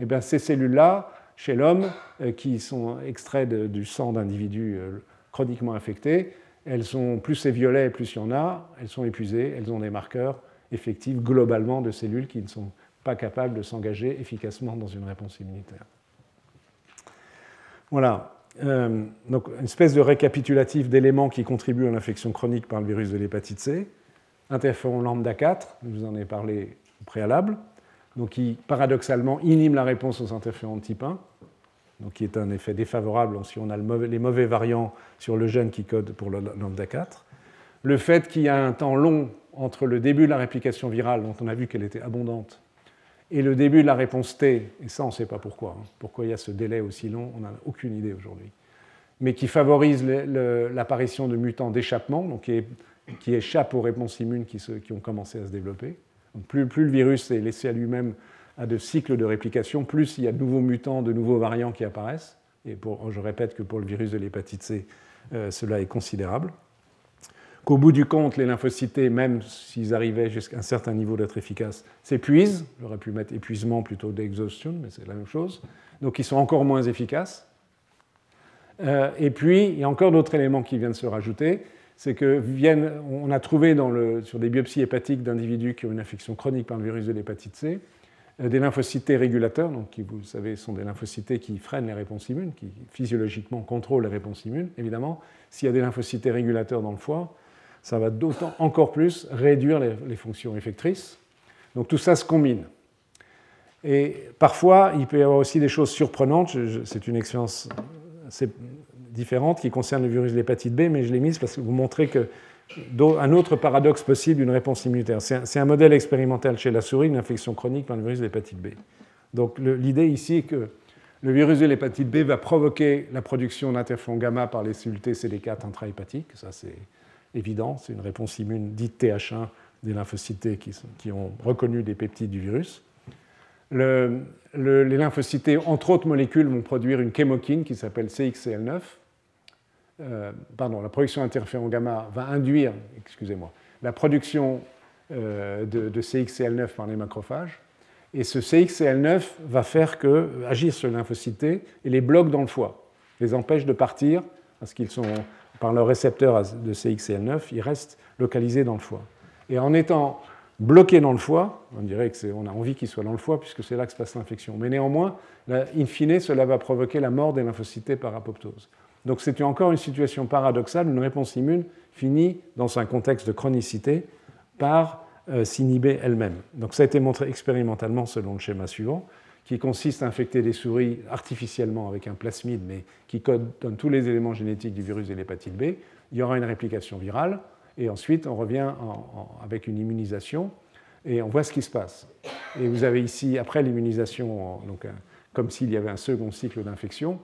Eh bien, ces cellules-là, chez l'homme, euh, qui sont extraites du sang d'individus euh, chroniquement infectés, elles sont, plus c'est violet, plus il y en a, elles sont épuisées, elles ont des marqueurs effectifs globalement de cellules qui ne sont pas capables de s'engager efficacement dans une réponse immunitaire. Voilà. Euh, donc, une espèce de récapitulatif d'éléments qui contribuent à l'infection chronique par le virus de l'hépatite C. Interféron lambda 4, je vous en ai parlé au préalable donc qui paradoxalement inhibe la réponse aux interférons de type 1, donc qui est un effet défavorable si on a les mauvais variants sur le gène qui code pour le lambda 4. Le fait qu'il y a un temps long entre le début de la réplication virale, dont on a vu qu'elle était abondante, et le début de la réponse T, et ça on ne sait pas pourquoi, hein. pourquoi il y a ce délai aussi long, on n'a aucune idée aujourd'hui, mais qui favorise l'apparition de mutants d'échappement, donc qui, échappent aux réponses immunes qui ont commencé à se développer plus, le virus est laissé à lui-même à de cycles de réplication, plus il y a de nouveaux mutants, de nouveaux variants qui apparaissent. Et je répète que pour le virus de l'hépatite C, euh, cela est considérable. Qu'au bout du compte, les lymphocytes, même s'ils arrivaient jusqu'à un certain niveau d'être efficaces, s'épuisent. J'aurais pu mettre épuisement plutôt d'exhaustion, mais c'est la même chose. Donc ils sont encore moins efficaces. Euh, et puis, il y a encore d'autres éléments qui viennent se rajouter c'est que viennent, on a trouvé sur des biopsies hépatiques d'individus qui ont une infection chronique par le virus de l'hépatite C, euh, des lymphocytes régulateurs, donc qui, vous savez, sont des lymphocytes qui freinent les réponses immunes, qui physiologiquement contrôlent les réponses immunes. Évidemment, s'il y a des lymphocytes régulateurs dans le foie, ça va d'autant encore plus réduire les, fonctions effectrices. Donc tout ça se combine. Et parfois, il peut y avoir aussi des choses surprenantes. C'est une expérience différente qui concerne le virus de l'hépatite B, mais je l'ai mise parce que vous montrez que un autre paradoxe possible d'une réponse immunitaire. C'est un, modèle expérimental chez la souris, une infection chronique par le virus de l'hépatite B. Donc l'idée ici est que Le virus de l'hépatite B va provoquer la production d'interféron gamma par les cellules T CD4 intrahépatiques. Ça, c'est évident. C'est une réponse immune dite TH1 des lymphocytes qui, ont reconnu des peptides du virus. Les lymphocytes T, entre autres molécules, vont produire une chémokine qui s'appelle CXCL9. Euh, pardon, la production d'interféron gamma va induire, excusez-moi, la production euh, de, de CXCL9 par les macrophages et ce CXCL9 va faire que, agir sur les lymphocytes et les bloque dans le foie, les empêche de partir, parce qu'ils sont, par leur récepteur de CXCL9, ils restent localisés dans le foie. Et en étant bloqués dans le foie, on dirait qu'on a envie qu'ils soient dans le foie, puisque c'est là que se passe l'infection. Mais néanmoins, in fine, cela va provoquer la mort des lymphocytes par apoptose. Donc c'est encore une situation paradoxale, une réponse immune finit dans un contexte de chronicité par euh, s'inhiber elle-même. Donc ça a été montré expérimentalement selon le schéma suivant, qui consiste à infecter des souris artificiellement avec un plasmide, mais qui code, donne tous les éléments génétiques du virus de l'hépatite B. Il y aura une réplication virale, et ensuite on revient avec une immunisation, et on voit ce qui se passe. Et vous avez ici, après l'immunisation, donc, comme s'il y avait un second cycle d'infection,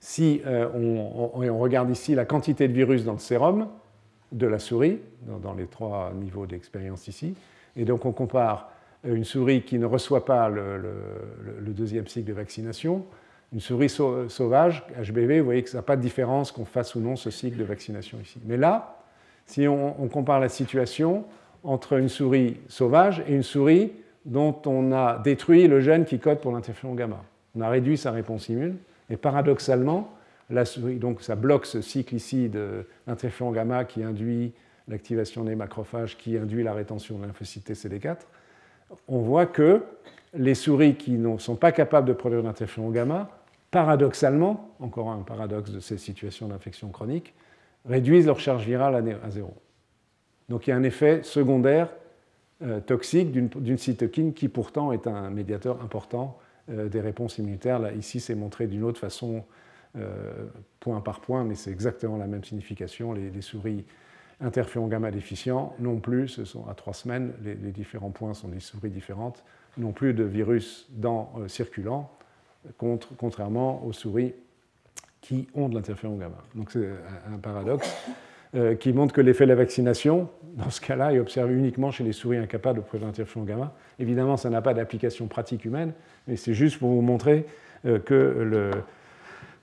si euh, on, regarde ici la quantité de virus dans le sérum, de la souris, dans, les trois niveaux d'expérience ici. Et donc on compare une souris qui ne reçoit pas le, deuxième cycle de vaccination, une souris sauvage, HBV, vous voyez que ça n'a pas de différence qu'on fasse ou non ce cycle de vaccination ici. Mais là, si on, compare la situation entre une souris sauvage et une souris dont on a détruit le gène qui code pour l'interféron gamma, on a réduit sa réponse immune, et paradoxalement, donc ça bloque ce cycle ici d'interféron gamma qui induit l'activation des macrophages, qui induit la rétention de lymphocytes CD4. On voit que les souris qui ne sont pas capables de produire d'interféron gamma, paradoxalement, encore un paradoxe de ces situations d'infection chronique, réduisent leur charge virale à zéro. Donc il y a un effet secondaire euh, toxique d'une cytokine qui pourtant est un médiateur important euh, des réponses immunitaires. Ici, c'est montré d'une autre façon euh, point par point, mais c'est exactement la même signification. Les, souris interféron gamma déficients non plus, ce sont à trois semaines, les, différents points sont des souris différentes, non plus de virus dans, circulant, contrairement aux souris qui ont de l'interféron gamma. Donc c'est un paradoxe euh, qui montre que l'effet de la vaccination, dans ce cas-là, est observé uniquement chez les souris incapables de produire l'interféron gamma. Évidemment, ça n'a pas d'application pratique humaine, mais c'est juste pour vous montrer que le,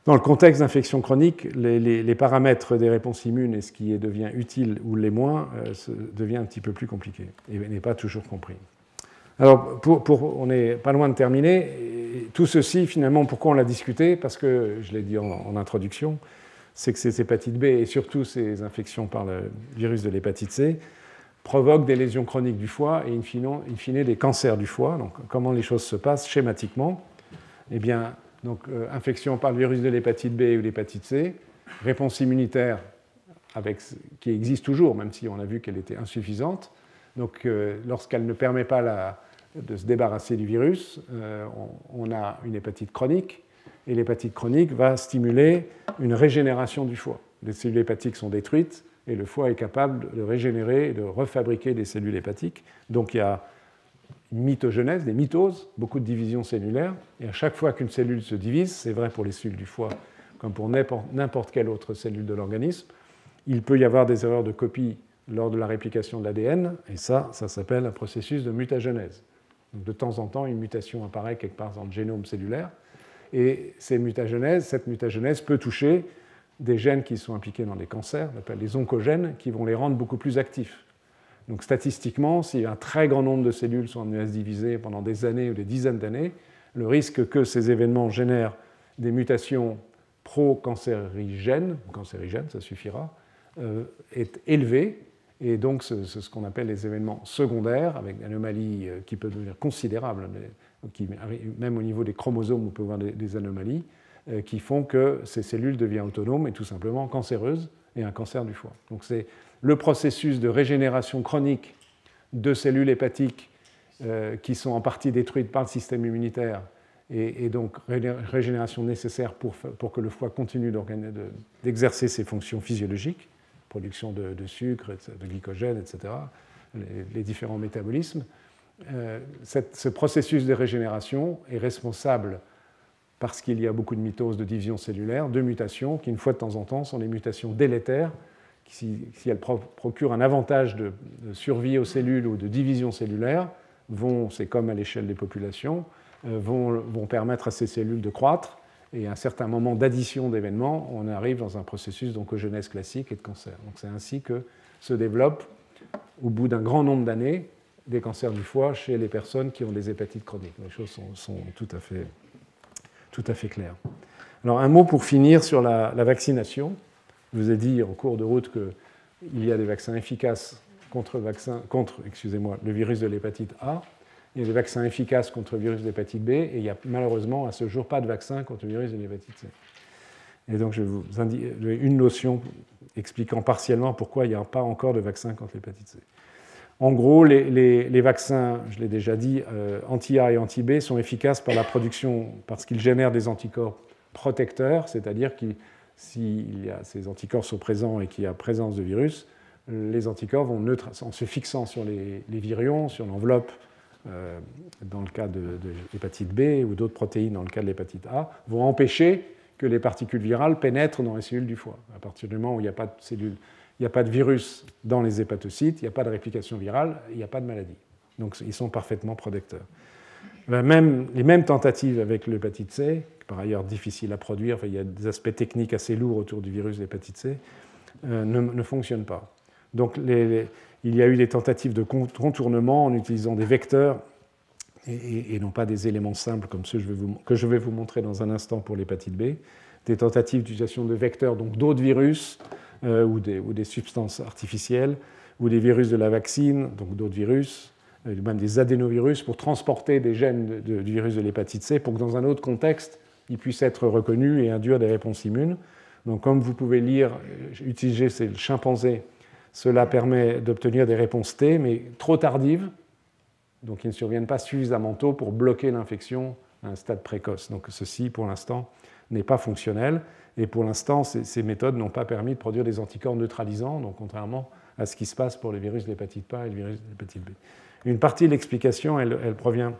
dans le contexte d'infection chronique, les, paramètres des réponses immunes et ce qui devient utile ou les moins euh, devient un petit peu plus compliqué et n'est pas toujours compris. Alors, on n'est pas loin de terminer. tout ceci, finalement, pourquoi on l'a discuté? Parce que, je l'ai dit en, introduction, c'est que ces hépatites B et surtout ces infections par le virus de l'hépatite C provoquent des lésions chroniques du foie et in fine, in fine, des cancers du foie. Donc, comment les choses se passent schématiquement? Eh bien, donc euh, infection par le virus de l'hépatite B ou l'hépatite C, réponse immunitaire qui existe toujours, même si on a vu qu'elle était insuffisante. Donc euh, lorsqu'elle ne permet pas de se débarrasser du virus, euh, on, a une hépatite chronique, et l'hépatite chronique va stimuler une régénération du foie. Les cellules hépatiques sont détruites, et le foie est capable de régénérer et de refabriquer des cellules hépatiques. Donc il y a mitogenèse, des mitoses, beaucoup de divisions cellulaires. Et à chaque fois qu'une cellule se divise, c'est vrai pour les cellules du foie comme pour n'importe quelle autre cellule de l'organisme, il peut y avoir des erreurs de copie lors de la réplication de l'ADN, et ça, ça s'appelle un processus de mutagenèse. De temps en temps, une mutation apparaît quelque part dans le génome cellulaire, et cette mutagenèse peut toucher des gènes qui sont impliqués dans les cancers, on appelle les oncogènes, qui vont les rendre beaucoup plus actifs. Donc statistiquement, si un très grand nombre de cellules sont amenées à se diviser pendant des années ou des dizaines d'années, le risque que ces événements génèrent des mutations pro-cancérigènes, cancérigènes, ça suffira, euh, est élevé. Et donc, c'est ce qu'on appelle les événements secondaires, avec des anomalies euh, qui peuvent devenir considérables, qui, même au niveau des chromosomes, on peut voir des, anomalies, euh, qui font que ces cellules deviennent autonomes et tout simplement cancéreuses et un cancer du foie. Donc, c'est le processus de régénération chronique de cellules hépatiques euh, qui sont en partie détruites par le système immunitaire et, donc régénération nécessaire pour, que le foie continue d'exercer ses fonctions physiologiques, production de, sucre, de glycogène, etc., les, différents métabolismes. Euh, ce processus de régénération est responsable parce qu'il y a beaucoup de mitoses de division cellulaire, deux mutations qui, une fois de temps en temps, sont des mutations délétères, qui, si, elles procurent un avantage de, survie aux cellules ou de division cellulaire, vont, c'est comme à l'échelle des populations, euh, vont permettre à ces cellules de croître, et un certain moment d'addition d'événements, on arrive dans un processus d'oncogenèse classique et de cancer. Donc c'est ainsi que se développe, au bout d'un grand nombre d'années, des cancers du foie chez les personnes qui ont des hépatites chroniques. Les choses sont, tout, à fait, tout à fait claires. Alors un mot pour finir sur la, vaccination. Je vous ai dit en cours de route qu'il y a des vaccins efficaces contre, contre excusez-moi, le virus de l'hépatite A. Il y a des vaccins efficaces contre le virus de l'hépatite B et il n'y a malheureusement à ce jour pas de vaccin contre le virus de l'hépatite C. Et donc je vais vous indiquer une notion expliquant partiellement pourquoi il n'y a pas encore de vaccin contre l'hépatite C. En gros, les, vaccins, je l'ai déjà dit, euh, anti-A et anti-B sont efficaces par la production, parce qu'ils génèrent des anticorps protecteurs, c'est-à-dire que si ces anticorps sont présents et qu'il y a présence de virus, les anticorps vont en se fixant sur les, virions, sur l'enveloppe, dans le cas de, l'hépatite B ou d'autres protéines dans le cas de l'hépatite A, vont empêcher que les particules virales pénètrent dans les cellules du foie. À partir du moment où il n'y a pas de virus dans les hépatocytes, il n'y a pas de réplication virale, il n'y a pas de maladie. Donc ils sont parfaitement protecteurs. les mêmes tentatives avec l'hépatite C, par ailleurs difficile à produire, il y a des aspects techniques assez lourds autour du virus de l'hépatite C, euh, ne, fonctionnent pas. Donc il y a eu des tentatives de contournement en utilisant des vecteurs et, non pas des éléments simples comme ceux que je vais vous montrer dans un instant pour l'hépatite B, des tentatives d'utilisation de vecteurs, donc d'autres virus, euh, ou, des, substances artificielles, ou des virus de la vaccine, donc d'autres virus, euh, même des adénovirus, pour transporter des gènes du virus de l'hépatite C pour que dans un autre contexte, ils puissent être reconnus et induire des réponses immunes. Donc, comme vous pouvez lire, euh, utiliser ces chimpanzés, cela permet d'obtenir des réponses T, mais trop tardives, donc ils ne surviennent pas suffisamment tôt pour bloquer l'infection à un stade précoce. Donc, ceci, pour l'instant, n'est pas fonctionnel. Et pour l'instant, ces, méthodes n'ont pas permis de produire des anticorps neutralisants, donc contrairement à ce qui se passe pour le virus de l'hépatite A et le virus de l'hépatite B. Une partie de l'explication, elle, provient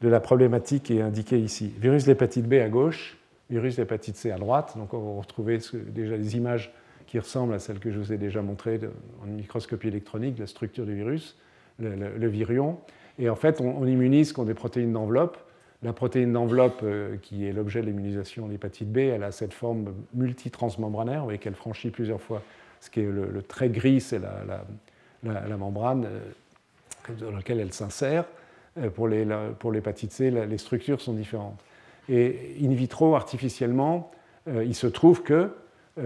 de la problématique qui est indiquée ici. Virus de l'hépatite B à gauche, virus de l'hépatite C à droite. Donc on va retrouver déjà des images qui ressemblent à celles que je vous ai déjà montrées en microscopie électronique, la structure du virus, le, virion. Et en fait, on, on immunise contre des protéines d'enveloppe la protéine d'enveloppe, euh, qui est l'objet de l'immunisation l'hépatite B, elle a cette forme multitransmembranaire, vous voyez qu'elle franchit plusieurs fois ce qui est le, trait gris, c'est la, membrane euh, dans laquelle elle s'insère. Euh, pour l'hépatite C, les structures sont différentes. Et in vitro, artificiellement, il se trouve que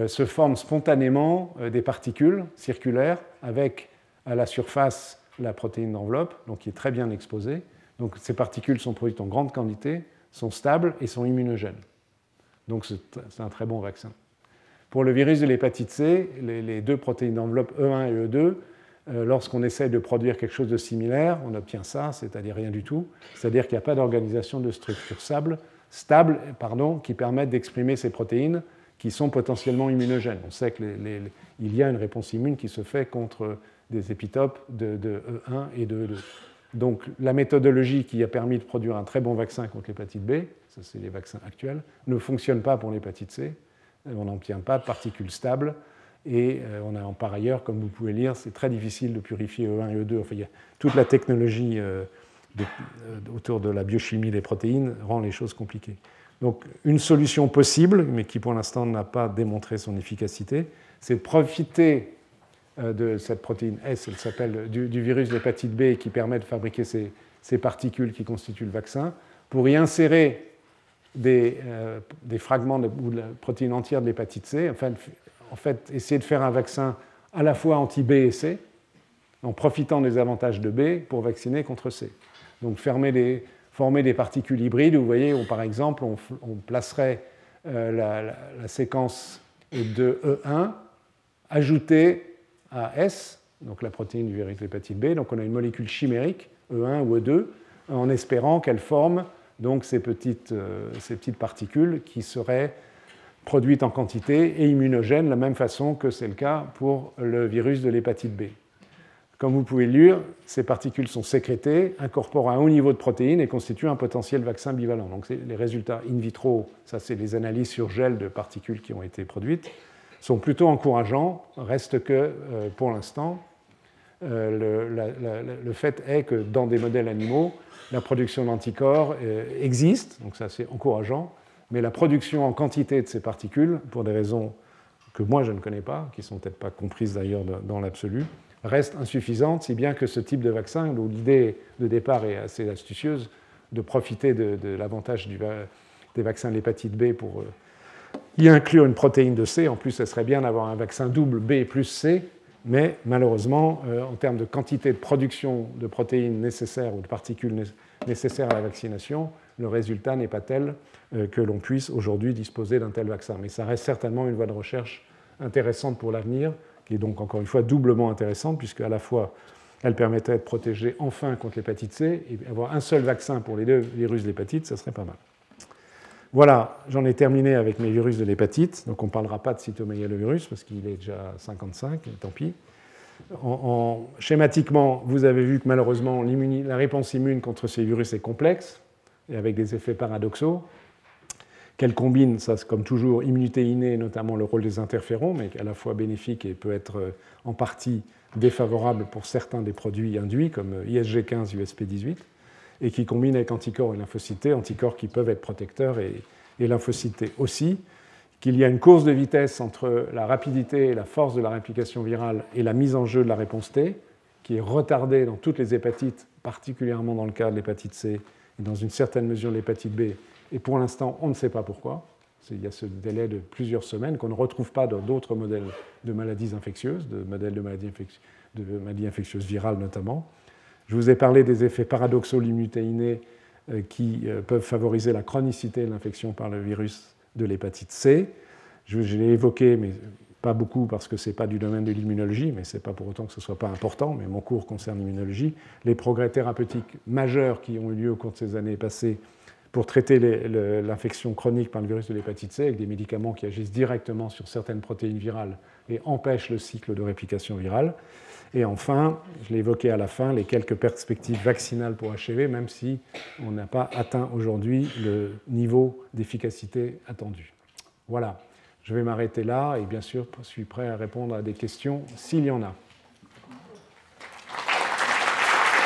se forment spontanément des particules circulaires avec à la surface la protéine d'enveloppe, donc qui est très bien exposée, donc ces particules sont produites en grande quantité, sont stables et sont immunogènes. Donc c'est un très bon vaccin. Pour le virus de l'hépatite C, les, deux protéines d'enveloppe E1 et E2, euh, lorsqu'on essaie de produire quelque chose de similaire, on obtient ça, c'est-à-dire rien du tout. C'est-à-dire qu'il n'y a pas d'organisation de structure stable, stable pardon, qui permettent d'exprimer ces protéines qui sont potentiellement immunogènes. On sait qu'il y a une réponse immune qui se fait contre des épitopes de, de E1 et de E2. Donc la méthodologie qui a permis de produire un très bon vaccin contre l'hépatite B, ça c'est les vaccins actuels, ne fonctionne pas pour l'hépatite C. On n'obtient pas de particules stables. Et euh, on a par ailleurs, comme vous pouvez lire, c'est très difficile de purifier E1 et E2. Enfin, toute la technologie euh, euh, autour de la biochimie des protéines rend les choses compliquées. Donc une solution possible, mais qui pour l'instant n'a pas démontré son efficacité, c'est de profiter euh, de cette protéine S, elle s'appelle du, virus d'hépatite B qui permet de fabriquer ces, particules qui constituent le vaccin, pour y insérer des, euh, fragments ou de la protéine entière de l'hépatite C, en fait, essayer de faire un vaccin à la fois anti-B et C, en profitant des avantages de B pour vacciner contre C. Donc former des particules hybrides, vous voyez, par exemple on, placerait euh, la, séquence de E1 ajoutée à S, donc la protéine du virus de l'hépatite B. Donc on a une molécule chimérique, E1 ou E2, en espérant qu'elle forme donc ces petites, euh, ces petites particules qui seraient produites en quantité et immunogènes, de la même façon que c'est le cas pour le virus de l'hépatite B. comme vous pouvez le lire, ces particules sont sécrétées, incorporent un haut niveau de protéines et constituent un potentiel vaccin bivalent. Donc les résultats in vitro, ça c'est les analyses sur gel de particules qui ont été produites, sont plutôt encourageants. Reste que, euh, pour l'instant, euh, le, fait est que dans des modèles animaux, la production d'anticorps euh, existe, donc ça c'est encourageant, mais la production en quantité de ces particules, pour des raisons que moi je ne connais pas, qui ne sont peut-être pas comprises d'ailleurs dans l'absolu, reste insuffisante, si bien que ce type de vaccin, où l'idée de départ est assez astucieuse, de profiter de, l'avantage des vaccins de l'hépatite B pour euh, y inclure une protéine de C. En plus, ce serait bien d'avoir un vaccin double B plus C, mais malheureusement, euh, en termes de quantité de production de protéines nécessaires ou de particules nécessaires à la vaccination, le résultat n'est pas tel euh, que l'on puisse aujourd'hui disposer d'un tel vaccin. Mais ça reste certainement une voie de recherche intéressante pour l'avenir est donc encore une fois doublement intéressante, puisque à la fois elle permettrait de protéger enfin contre l'hépatite C, et avoir un seul vaccin pour les deux virus de l'hépatite, ça serait pas mal. Voilà, j'en ai terminé avec mes virus de l'hépatite, donc on ne parlera pas de cytomégalovirus, parce qu'il est déjà 55, tant pis. En, schématiquement, vous avez vu que malheureusement, la réponse immune contre ces virus est complexe, et avec des effets paradoxaux qu'elle combine, ça comme toujours, immunité innée, notamment le rôle des interférons, mais à la fois bénéfique et peut être euh, en partie défavorable pour certains des produits induits, comme euh, ISG15, USP18, et qui combine avec anticorps et lymphocytés, anticorps qui peuvent être protecteurs et, et lymphocytés aussi, qu'il y a une course de vitesse entre la rapidité et la force de la réplication virale et la mise en jeu de la réponse T, qui est retardée dans toutes les hépatites, particulièrement dans le cas de l'hépatite C et dans une certaine mesure l'hépatite B, et pour l'instant, on ne sait pas pourquoi. Il y a ce délai de plusieurs semaines qu'on ne retrouve pas dans d'autres modèles de maladies infectieuses, de modèles de maladies, infectieuses virales notamment. Je vous ai parlé des effets paradoxaux l'immunité euh, qui euh, peuvent favoriser la chronicité de l'infection par le virus de l'hépatite C. Je, l'ai évoqué, mais pas beaucoup parce que ce n'est pas du domaine de l'immunologie, mais ce n'est pas pour autant que ce ne soit pas important, mais mon cours concerne l'immunologie. Les progrès thérapeutiques majeurs qui ont eu lieu au cours de ces années passées pour traiter l'infection chronique par le virus de l'hépatite C avec des médicaments qui agissent directement sur certaines protéines virales et empêchent le cycle de réplication virale. Et enfin, je l'ai évoqué à la fin, les quelques perspectives vaccinales pour HIV, même si on n'a pas atteint aujourd'hui le niveau d'efficacité attendu. Voilà, je vais m'arrêter là et bien sûr, je suis prêt à répondre à des questions s'il y en a.